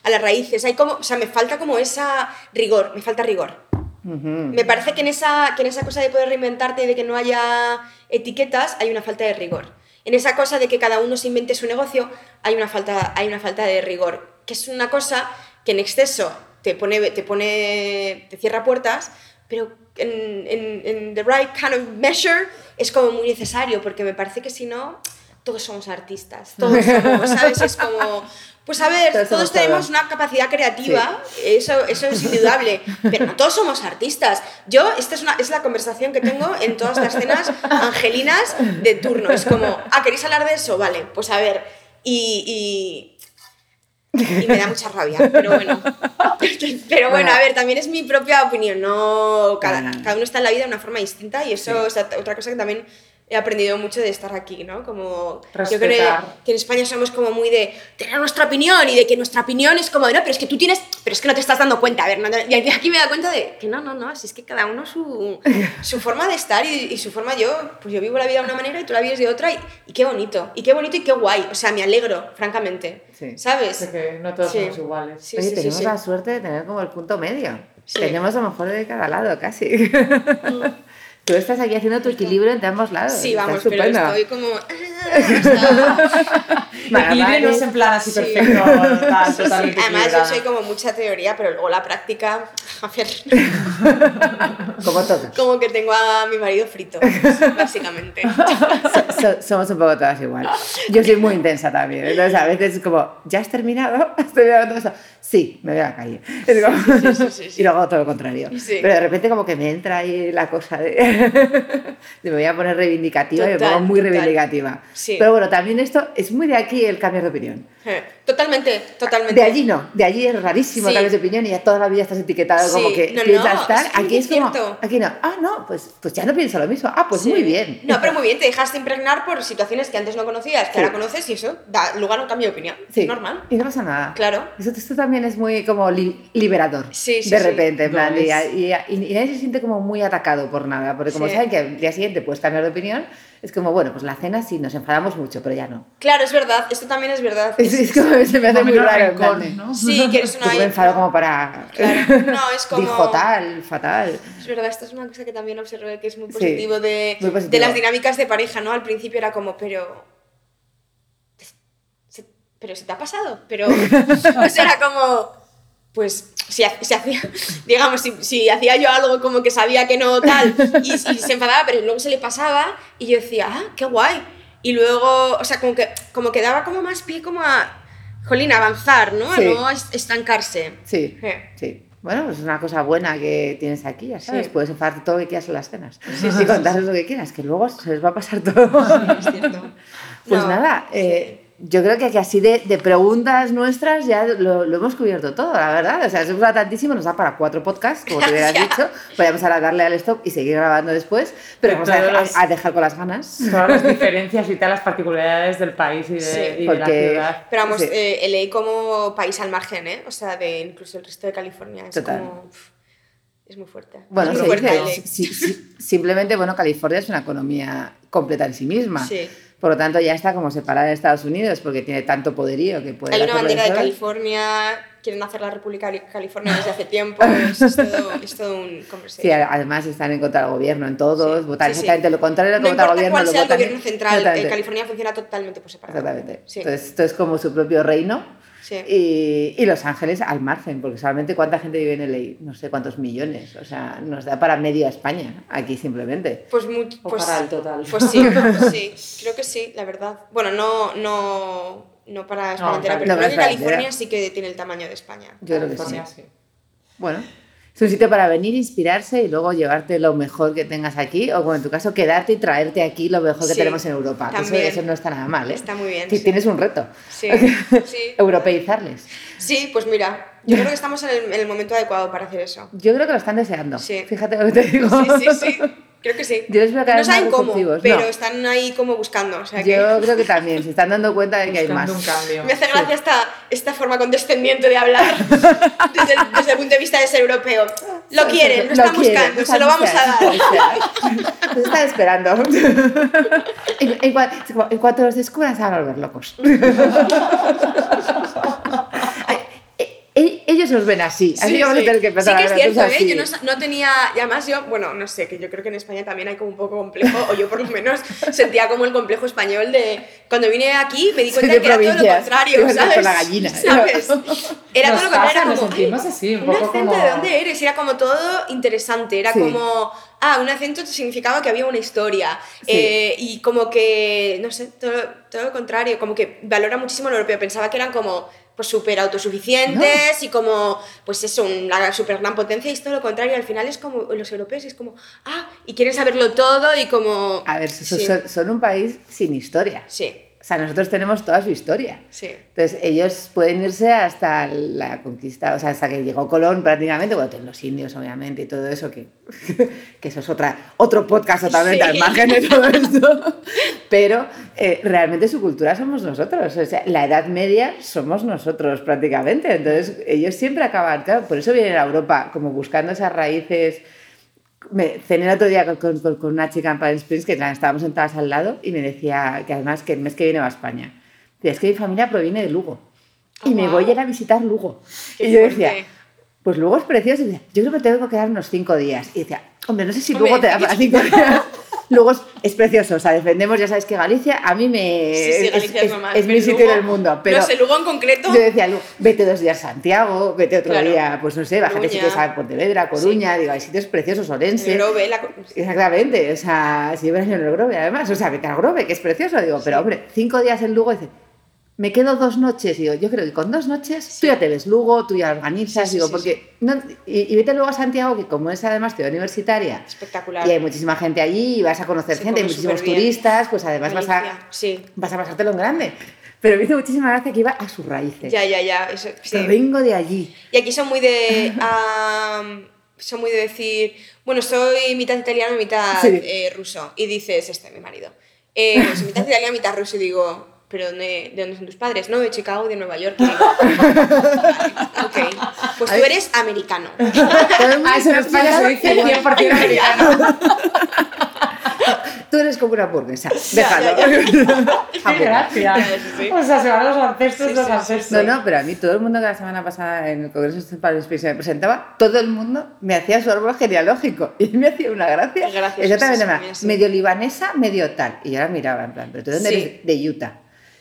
S2: a las raíces. Hay como, o sea, me falta como esa rigor, me falta rigor. Me parece que en, esa, que en esa cosa de poder reinventarte y de que no haya etiquetas, hay una falta de rigor. En esa cosa de que cada uno se invente su negocio, hay una falta, hay una falta de rigor. Que es una cosa que en exceso te pone, te pone, te cierra puertas, pero en, en, en the right kind of measure es como muy necesario, porque me parece que si no, todos somos artistas, todos somos, ¿sabes? Es como, pues a ver,
S1: Todos
S2: todos, tenemos una capacidad creativa, eso, eso es indudable, pero no todos somos artistas. Yo, esta es, una, es la conversación que tengo en todas las cenas angelinas de turno. Es como, ah, ¿queréis hablar de eso? Vale, pues a ver. Y, y, y me da mucha rabia, pero bueno. Pero bueno,
S1: Bueno.
S2: a ver, también es mi propia opinión, no cada,
S1: no.
S2: cada uno está en la vida de una forma distinta y eso
S1: Sí.
S2: es otra cosa que también he aprendido mucho de estar aquí, ¿no? Como yo creo
S3: Respetar.
S2: que en España somos como muy de tener nuestra opinión y de que nuestra opinión es como, no, pero es que tú tienes, pero es que no te estás dando cuenta, a ver, no, no, y aquí me da cuenta de que no, no, no, si es que cada uno su, su forma de estar y, y su forma, yo, pues yo vivo la vida de una manera y tú la vives de otra y, y qué bonito, y qué bonito y qué guay, o sea, me alegro, francamente,
S1: Sí.
S2: ¿sabes?
S3: De que no todos
S2: Sí.
S3: somos iguales.
S2: Sí,
S1: Oye, tenemos la suerte de tener como el punto medio. Tenemos lo mejor de cada lado, casi. Tú estás aquí haciendo tu equilibrio entre ambos lados.
S2: Sí, vamos, pero
S1: estupendo.
S2: estoy como... ah,
S3: El equilibrio no es en plan así
S2: Sí.
S3: perfecto, tal,
S2: Sí. Además, yo soy como mucha teoría, pero luego la práctica, a ver,
S1: Como todos.
S2: como que tengo a mi marido frito, básicamente.
S1: So- so- somos un poco todas igual. Yo soy muy intensa también. Entonces, a veces es como, ¿ya has terminado? ¿Has terminado todo eso? Sí, me voy a la calle. Como-
S2: sí, sí, sí, sí.
S1: Y luego todo lo contrario.
S2: Sí.
S1: Pero de repente como que me entra ahí la cosa de me voy a poner reivindicativa y me
S2: Total,
S1: pongo muy
S2: total.
S1: reivindicativa.
S2: Sí.
S1: Pero bueno, también esto es muy de aquí el cambiar de opinión.
S2: Eh, Totalmente, totalmente.
S1: De allí no, de allí es rarísimo
S2: Sí.
S1: cambiar de opinión y ya toda la vida estás etiquetado como
S2: Sí.
S1: que
S2: No, no,
S1: piensas tal.
S2: es que
S1: Aquí
S2: es
S1: es como, aquí no. Ah, no, pues, pues ya no pienso lo mismo. Ah, pues muy bien.
S2: No, pero muy bien, te dejaste impregnar por situaciones que antes no conocías, que ahora conoces y eso da lugar a un cambio de opinión.
S1: Sí.
S2: Normal.
S1: Y no pasa nada.
S2: Claro.
S1: Eso, esto también es muy como li- liberador.
S2: Sí, sí,
S1: De repente, en plan, y,
S3: es.
S1: y- y- y nadie se siente como muy atacado por nada, porque como
S2: Sí.
S1: saben que al día siguiente puedes cambiar de opinión, es como, bueno, pues la cena sí nos enfadamos mucho, pero ya no.
S2: Claro, es verdad, esto también es verdad.
S1: Es, es como, se me hace
S3: Como
S1: muy raro. de-
S3: ¿no?
S2: Sí, que eres una...
S1: Yo me enfado como para...
S2: Claro. No, es como...
S1: Dijo tal, fatal.
S2: Es verdad, esto es una cosa que también observé que es muy
S1: Sí,
S2: positivo, de,
S1: muy positivo.
S2: de las dinámicas de pareja, ¿no? Al principio era como, pero... ¿Pero se te ha pasado? Pero... o sea, era como... Pues si, si hacía, digamos, si, si hacía yo algo como que sabía que no tal y, y se enfadaba, pero luego se le pasaba y yo decía, ah, qué guay. Y luego, o sea, como que, como que daba como más pie como a, jolín, avanzar, ¿no?
S1: Sí.
S2: A no es- estancarse.
S1: Sí,
S2: Eh.
S1: sí. Bueno, pues es una cosa buena que tienes aquí, ya sabes.
S2: Sí.
S1: Puedes enfadarte todo lo que quieras en las cenas. y contarles lo que quieras, que luego se les va a pasar todo.
S2: Es cierto.
S1: Pues
S2: No,
S1: nada, eh, yo creo que aquí así de, de preguntas nuestras ya lo, lo hemos cubierto todo, la verdad. O sea, eso da tantísimo, nos da para cuatro podcasts, como te hubieras dicho. Podríamos ahora darle al stop y seguir grabando después, pero
S3: De
S1: vamos a
S3: los-
S1: a dejar con las ganas.
S3: Todas las diferencias y tal, las particularidades del país y de,
S2: Sí,
S3: y de la
S1: porque-
S3: ciudad.
S2: Pero vamos,
S1: Sí.
S2: eh, LA como país al margen, ¿eh? O sea, de incluso el resto de California. Es
S1: Total.
S2: como... uf, es muy fuerte.
S1: Bueno,
S2: es
S1: se
S2: muy
S1: dice,
S2: fuerte LA.
S1: si- si- simplemente, bueno, California es una economía completa en sí misma.
S2: Sí.
S1: Por lo tanto, ya está como separada de Estados Unidos porque tiene tanto poderío que puede
S2: Hay una bandera de. California, quieren hacer la República de California desde hace tiempo, es, es todo, es todo un
S1: Sí, además están en contra del gobierno en todos,
S2: Sí,
S1: votan
S2: sí, sí.
S1: exactamente lo contrario lo
S2: No
S1: que vota el
S2: importa
S1: gobierno.
S2: cuál
S1: lo
S2: sea el
S1: votan-
S2: gobierno central, en
S1: Exactamente.
S2: California funciona totalmente por separado.
S1: Exactamente.
S2: Sí.
S1: Entonces, esto es como su propio reino.
S2: Sí.
S1: Y, y Los Ángeles al margen, porque solamente cuánta gente vive en LA, no sé cuántos millones. O sea, nos da para media España aquí simplemente.
S2: Pues, muy, pues,
S3: para el total.
S2: pues sí, pues sí, creo que sí, la verdad. Bueno, no, no, no para España
S3: No,
S2: entera, pero
S1: No,
S2: creo que California sí que tiene el tamaño de España.
S1: Yo creo que sí.
S3: Sí.
S1: Bueno, es un sitio para venir, inspirarse y luego llevarte lo mejor que tengas aquí, o como en tu caso, quedarte y traerte aquí lo mejor que
S2: Sí,
S1: tenemos en Europa. eso, eso no está nada mal, ¿eh?
S2: Está muy bien, sí.
S1: Tienes un reto.
S2: Sí, sí.
S1: Europeizarles.
S2: Sí, pues mira, yo creo que estamos en el, en el momento adecuado para hacer eso.
S1: Yo creo que lo están deseando.
S2: Sí.
S1: Fíjate lo que te digo.
S2: Sí, sí, sí. Creo que sí.
S1: Yo les veo cada
S2: no
S1: vez más
S2: saben cómo, pero
S1: No.
S2: están ahí como buscando. O sea que
S1: Yo creo que también se están dando cuenta de que hay más.
S3: un cambio.
S2: me hace gracia esta, esta forma condescendiente de hablar desde el, desde el punto de vista de ser europeo. Lo quieren, lo están
S1: quieren,
S2: buscando, se lo vamos a dar.
S1: Lo están esperando. En, en cuanto los descubran, se van a volver locos. Eh, eh, Ellos nos ven así, así
S2: Sí,
S1: que vamos
S2: sí.
S1: a tener que empezar
S2: Sí que es cierto, ¿eh?
S1: así.
S2: Yo no, no tenía, y además yo, bueno, no sé, que yo creo que en España también hay como un poco complejo, o yo por lo menos sentía como el complejo español de, cuando vine aquí me di cuenta
S1: de
S2: que era todo lo contrario, ¿sabes?
S1: con la gallina.
S2: ¿Sabes? Era
S3: Nos
S2: todo lo contrario,
S3: pasa,
S2: era como, "Ay,
S3: así, un
S2: un
S3: poco
S2: acento
S3: como-
S2: de dónde eres, era como todo interesante, era
S1: Sí.
S2: como, ah, un acento significaba que había una historia,
S1: Sí.
S2: eh, y como que, no sé, todo, todo lo contrario, como que valora muchísimo lo europeo, pensaba que eran como pues súper autosuficientes y como, pues eso, una súper gran potencia y es todo lo contrario, al final es como los europeos, es como, ah, y quieren saberlo todo y como...
S1: A ver,
S2: sí,
S1: son, son un país sin historia.
S2: sí,
S1: O sea, nosotros tenemos toda su historia.
S2: sí.
S1: Entonces, ellos pueden irse hasta la conquista, o sea, hasta que llegó Colón prácticamente, bueno, tienen los indios, obviamente, y todo eso, que, que eso es otra, otro podcast totalmente
S2: Sí.
S1: al margen de todo esto. Pero eh, realmente su cultura somos nosotros, o sea, la Edad Media somos nosotros prácticamente. Entonces, ellos siempre acaban, claro, por eso vienen a Europa, como buscando esas raíces. Me cené el otro día con, con- con- una chica en Palm Springs que estábamos sentadas al lado y me decía que además que el mes que viene va a España. Decía, es que mi familia proviene de Lugo y
S2: Oh,
S1: me
S2: wow.
S1: voy a ir a visitar Lugo.
S2: Qué
S1: y yo decía,
S2: fuerte.
S1: pues Lugo es precioso. Y decía, yo creo que tengo que quedar unos cinco días. Y decía, Hombre, no sé si luego te da para cinco días. Luego es, es precioso, o sea, defendemos, ya sabéis que Galicia a mí me...
S2: Sí, sí, Galicia es, normal.
S1: es mi sitio
S2: Lugo-
S1: en el mundo, pero
S2: No sé, Lugo en concreto.
S1: yo decía, vete dos días a Santiago, vete otro
S2: Claro.
S1: día, pues no sé, bájate si quieres a Pontevedra, Coruña, digo, hay sitios preciosos, Orense.
S2: el Grove, la-
S1: Exactamente, o sea, si llevas en el Grove, además, o sea, vete al Grove, que es precioso, digo, pero hombre, cinco días en Lugo, dice, me quedo dos noches, digo, yo creo que con dos noches tú ya te ves Lugo, tú ya organizas,
S2: Sí, sí,
S1: digo,
S2: sí,
S1: porque, no- y, y vete luego a Santiago, que como es además ciudad universitaria,
S2: Espectacular.
S1: y hay muchísima gente allí, y vas a conocer gente, hay muchísimos turistas, pues además vas a,
S2: Sí.
S1: vas a pasártelo en grande. Pero me hizo muchísima gracia que iba a sus raíces.
S2: Ya, ya, ya. Eso, sí.
S1: Pero vengo de allí.
S2: Y aquí son muy de. am, son muy de decir, bueno, soy mitad italiano mitad
S1: Sí.
S2: eh, ruso. Y dices, este, mi marido. Eh, soy mitad italiano mitad ruso. Y digo, ¿pero dónde, de dónde son tus padres? No, de Chicago de Nueva York. Ok, pues tú eres americano.
S3: Ah, en
S1: se
S3: España se dice
S1: igual.
S3: 100% americano.
S1: Tú eres como una hamburguesa. Déjalo.
S3: Qué gracia.
S2: Ya, sí, sí.
S3: O sea, se van los ancestros,
S2: Sí,
S3: los ancestros.
S1: No, no, pero a mí todo el mundo que la semana pasada en el Congreso de Space me presentaba, todo el mundo me hacía su árbol genealógico y me hacía una gracia.
S2: Qué gracioso,
S1: Exactamente, medio libanesa, medio tal. Y yo la miraba en plan, pero tú de dónde
S2: Sí.
S1: eres de Utah.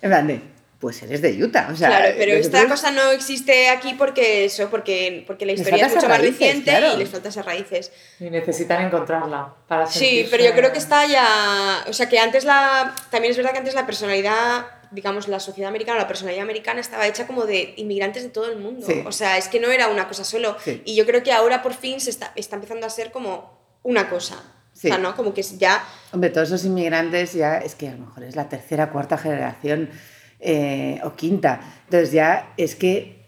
S1: En plan de, pues eres de Utah. O sea,
S2: Claro, pero esta
S1: nosotros-
S2: cosa no existe aquí porque eso, porque, porque la historia es mucho más
S1: raíces,
S2: reciente
S1: claro.
S2: y les falta esas raíces.
S3: Y necesitan encontrarla para
S2: Sí,
S3: sentirse-
S2: pero yo creo que está ya. O sea, que antes la. También es verdad que antes la personalidad, digamos, la sociedad americana, la personalidad americana estaba hecha como de inmigrantes de todo el mundo.
S1: Sí.
S2: O sea, es que no era una cosa solo.
S1: Sí.
S2: Y yo creo que ahora por fin se está, está empezando a ser como una cosa.
S1: Sí.
S2: O sea, ¿no? Como que ya.
S1: Hombre, todos esos inmigrantes ya es que a lo mejor es la tercera, cuarta generación eh, o quinta. Entonces ya es que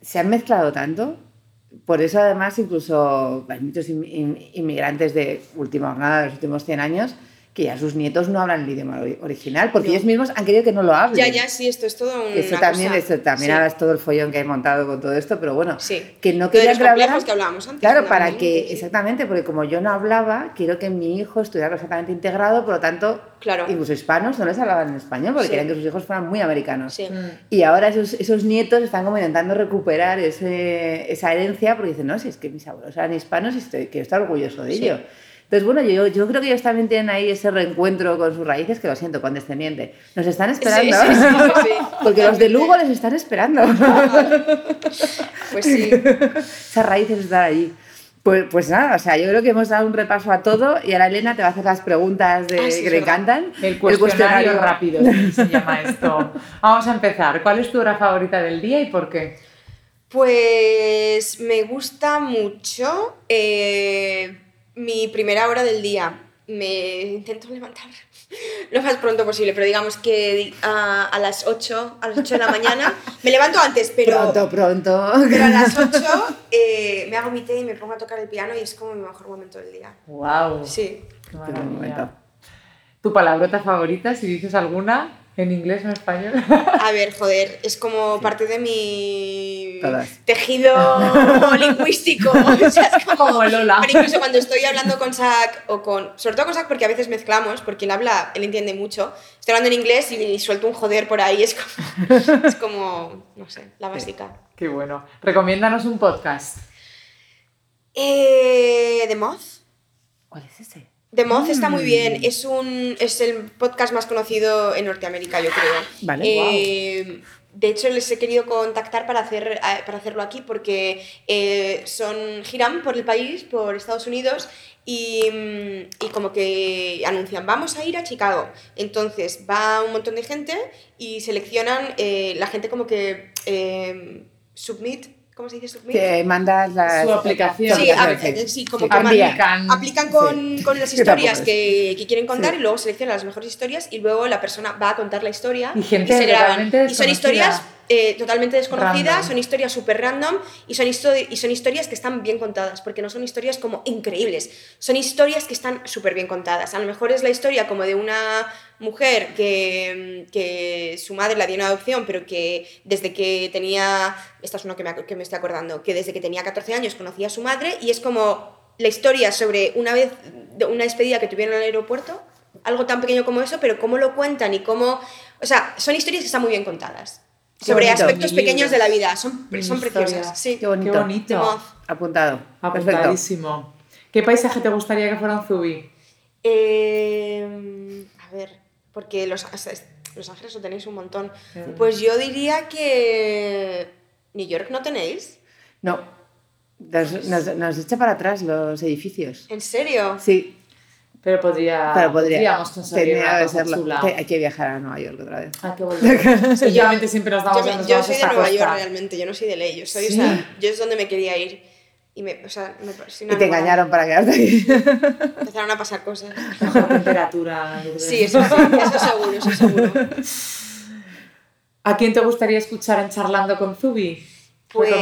S1: se han mezclado tanto. Por eso además incluso hay muchos in- in- inmigrantes de última jornada, de los últimos 100 años, que ya sus nietos no hablan el idioma ori- original, porque
S2: No.
S1: ellos mismos han querido que no lo hablen.
S2: Ya, ya, sí, esto es todo un.
S1: Eso también,
S2: cosa.
S1: eso también
S2: Sí.
S1: ahora es todo el follón que hay montado con todo esto, pero bueno,
S2: Sí.
S1: que no querían que hablaran.
S2: que hablábamos antes.
S1: Claro, para que,
S2: sí.
S1: exactamente, porque como yo no hablaba, quiero que mi hijo estuviera perfectamente integrado, por lo tanto,
S2: Claro.
S1: incluso hispanos no les hablaban en español, porque
S2: Sí.
S1: querían que sus hijos fueran muy americanos.
S2: Sí.
S3: Mm.
S1: Y ahora esos, esos nietos están como intentando recuperar ese, esa herencia, porque dicen, no, si es que mis abuelos eran hispanos y estoy, quiero estar orgulloso de
S2: Sí.
S1: ello. Entonces, bueno, yo, yo creo que ellos también tienen ahí ese reencuentro con sus raíces, que lo siento, condescendiente. Nos están esperando.
S2: sí, sí, sí, sí.
S1: Porque los de Lugo les están esperando.
S2: Pues sí.
S1: Esas raíces están allí. Pues, pues nada, o sea, yo creo que hemos dado un repaso a todo y ahora Elena te va a hacer las preguntas de,
S2: Ah, sí,
S1: que le encantan.
S3: El cuestionario, rápido se llama esto. Vamos a empezar. ¿Cuál es tu hora favorita del día y por qué?
S2: Pues me gusta mucho eh, mi primera hora del día. Me intento levantar lo más pronto posible, pero digamos que a, a las 8, a las 8 de la mañana, me levanto antes, pero,
S1: Pronto, pronto.
S2: pero a las 8 eh, me hago mi té y me pongo a tocar el piano y es como mi mejor momento del día.
S3: ¡Wow!
S2: Sí.
S3: Qué
S1: Qué.
S3: ¿Tu palabrota favorita, si dices alguna, en inglés o en español?
S2: A ver, joder, es como parte de mi
S1: Todas.
S2: tejido lingüístico. O sea, es como,
S3: Como el hola.
S2: Pero incluso cuando estoy hablando con Zach o con. Sobre todo con Zach porque a veces mezclamos, porque él habla, él entiende mucho. Estoy hablando en inglés y, y suelto un joder por ahí. Es como. Es como. No sé, la básica.
S3: Qué bueno. Recomiéndanos un podcast.
S2: Eh, The Moth.
S1: ¿Cuál es ese?
S2: The Moth está muy
S1: Mm.
S2: bien. Es, un, es el podcast más conocido en Norteamérica, yo creo.
S1: Vale,
S2: Eh, De hecho, les he querido contactar para, hacer, para hacerlo aquí porque eh, son giran por el país, por Estados Unidos, y, mm, y como que anuncian, vamos a ir a Chicago. Entonces va un montón de gente y seleccionan, eh, la gente como que eh, submit, ¿cómo se dice submit?
S1: Que mandas la
S3: Su aplicación.
S2: Sí, a-
S1: aplicación,
S2: eh, sí, como
S1: Sí,
S2: que.
S3: Aplican.
S2: aplican con, con las historias que, que quieren contar
S1: Sí.
S2: y luego seleccionan las mejores historias y luego la persona va a contar la historia
S3: Y gente
S2: se graban. Y son historias eh, totalmente desconocidas,
S3: Random.
S2: son historias súper random y son, histo- y son historias que están bien contadas, porque no son historias como increíbles, son historias que están súper bien contadas. A lo mejor es la historia como de una mujer que, que su madre la dio en adopción, pero que desde que tenía, esta es una que me, que me estoy acordando, que desde que tenía 14 años conocía a su madre y es como la historia sobre una vez, de una despedida que tuvieron en el aeropuerto, algo tan pequeño como eso, pero cómo lo cuentan y cómo... O sea, son historias que están muy bien contadas.
S1: Qué
S2: sobre
S1: bonito.
S2: aspectos pequeños de la vida. Son, son preciosas. Sí.
S1: Qué bonito.
S3: Qué bonito.
S1: Apuntado. Perfecto.
S3: Apuntadísimo. ¿Qué paisaje te gustaría que fuera un Zubi?
S2: Eh, a ver, porque los, los Ángeles lo tenéis un montón. Pues yo diría que. ¿New York no tenéis?
S1: No. Nos, nos, nos echa para atrás los edificios.
S2: ¿En serio?
S1: Sí.
S3: Pero podría,
S1: Pero podría.
S3: podríamos conseguir una
S1: que
S3: cosa
S1: serlo.
S3: chula.
S1: Que hay que viajar a Nueva York otra vez.
S3: Qué bonito. Sí, Últimamente siempre nos damos
S2: Yo,
S3: nos
S2: yo soy de Nueva
S3: costa.
S2: York realmente, yo no soy de ley. Yo, soy,
S3: Sí.
S2: o sea, yo es donde me quería ir. Y me, o sea, me,
S1: Y te
S2: enamorada.
S1: engañaron para quedarte aquí.
S2: Empezaron a pasar cosas.
S3: Mejor temperatura. yo.
S2: Sí, eso, sí, eso seguro, eso seguro.
S3: ¿A quién te gustaría escuchar en Charlando con Zubi?
S2: Pues,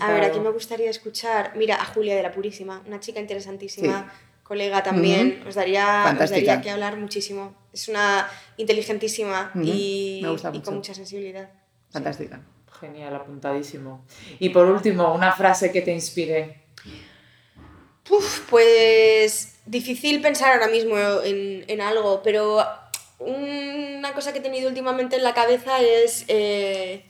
S2: a ver, aquí me gustaría escuchar. Mira, a Julia de la Purísima, una chica interesantísima,
S1: Sí.
S2: Colega también. os, daría, os daría que hablar muchísimo. Es una inteligentísima y,
S1: me gusta
S2: y
S1: mucho.
S2: con mucha sensibilidad.
S1: Fantástica.
S3: Genial, apuntadísimo. Y por último, una frase que te inspire.
S2: Uf, pues difícil pensar ahora mismo en, en algo, pero una cosa que he tenido últimamente en la cabeza es. eh,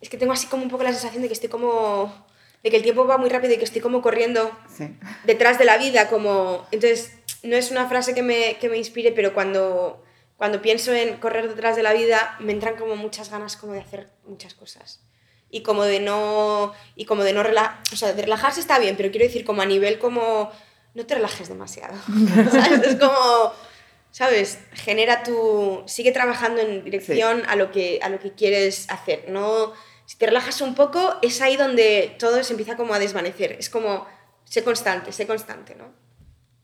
S2: es que tengo así como un poco la sensación de que estoy como. De que el tiempo va muy rápido y que estoy como corriendo
S1: Sí.
S2: detrás de la vida, como... Entonces, no es una frase que me, que me inspire, pero cuando, cuando pienso en correr detrás de la vida, me entran como muchas ganas como de hacer muchas cosas. Y como de no... Y como de no relajar... O sea, de relajarse está bien, pero quiero decir como a nivel como... No te relajes demasiado. ¿Sabes? Es como... ¿Sabes? Genera tu... Sigue trabajando en dirección a, lo que, a lo que quieres hacer. No... Si te relajas un poco, es ahí donde todo se empieza como a desvanecer. Es como... Sé constante, sé constante, ¿no?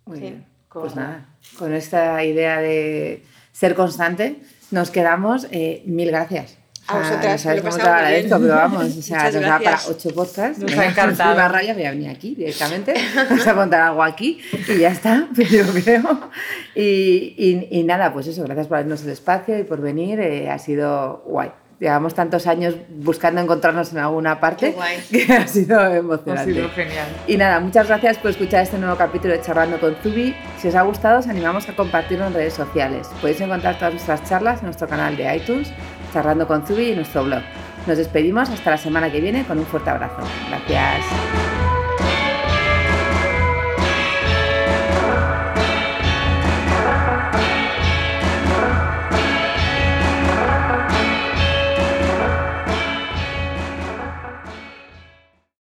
S1: Muy
S2: Sí.
S1: bien. Pues nada, con esta idea de ser constante, nos quedamos. eh, mil gracias.
S2: A vosotras,
S1: no sabes
S2: me lo
S1: cómo te agradezco, pero vamos, o sea, nos da para ocho podcasts.
S3: Nos ha encantado.
S1: Estoy más raya, voy a venir aquí directamente. Vamos a contar algo aquí y ya está, yo creo. Y, y- y nada, pues eso, gracias por darnos el espacio y por venir. eh, ha sido guay. Llevamos tantos años buscando encontrarnos en alguna parte
S2: Qué guay.
S1: que ha sido
S3: Ha
S1: emocionante.
S3: sido genial.
S1: Y nada, muchas gracias por escuchar este nuevo capítulo de Charlando con Zubi. Si os ha gustado, os animamos a compartirlo en redes sociales. Podéis encontrar todas nuestras charlas en nuestro canal de iTunes, Charlando con Zubi y nuestro blog. Nos despedimos hasta la semana que viene con un fuerte abrazo. Gracias.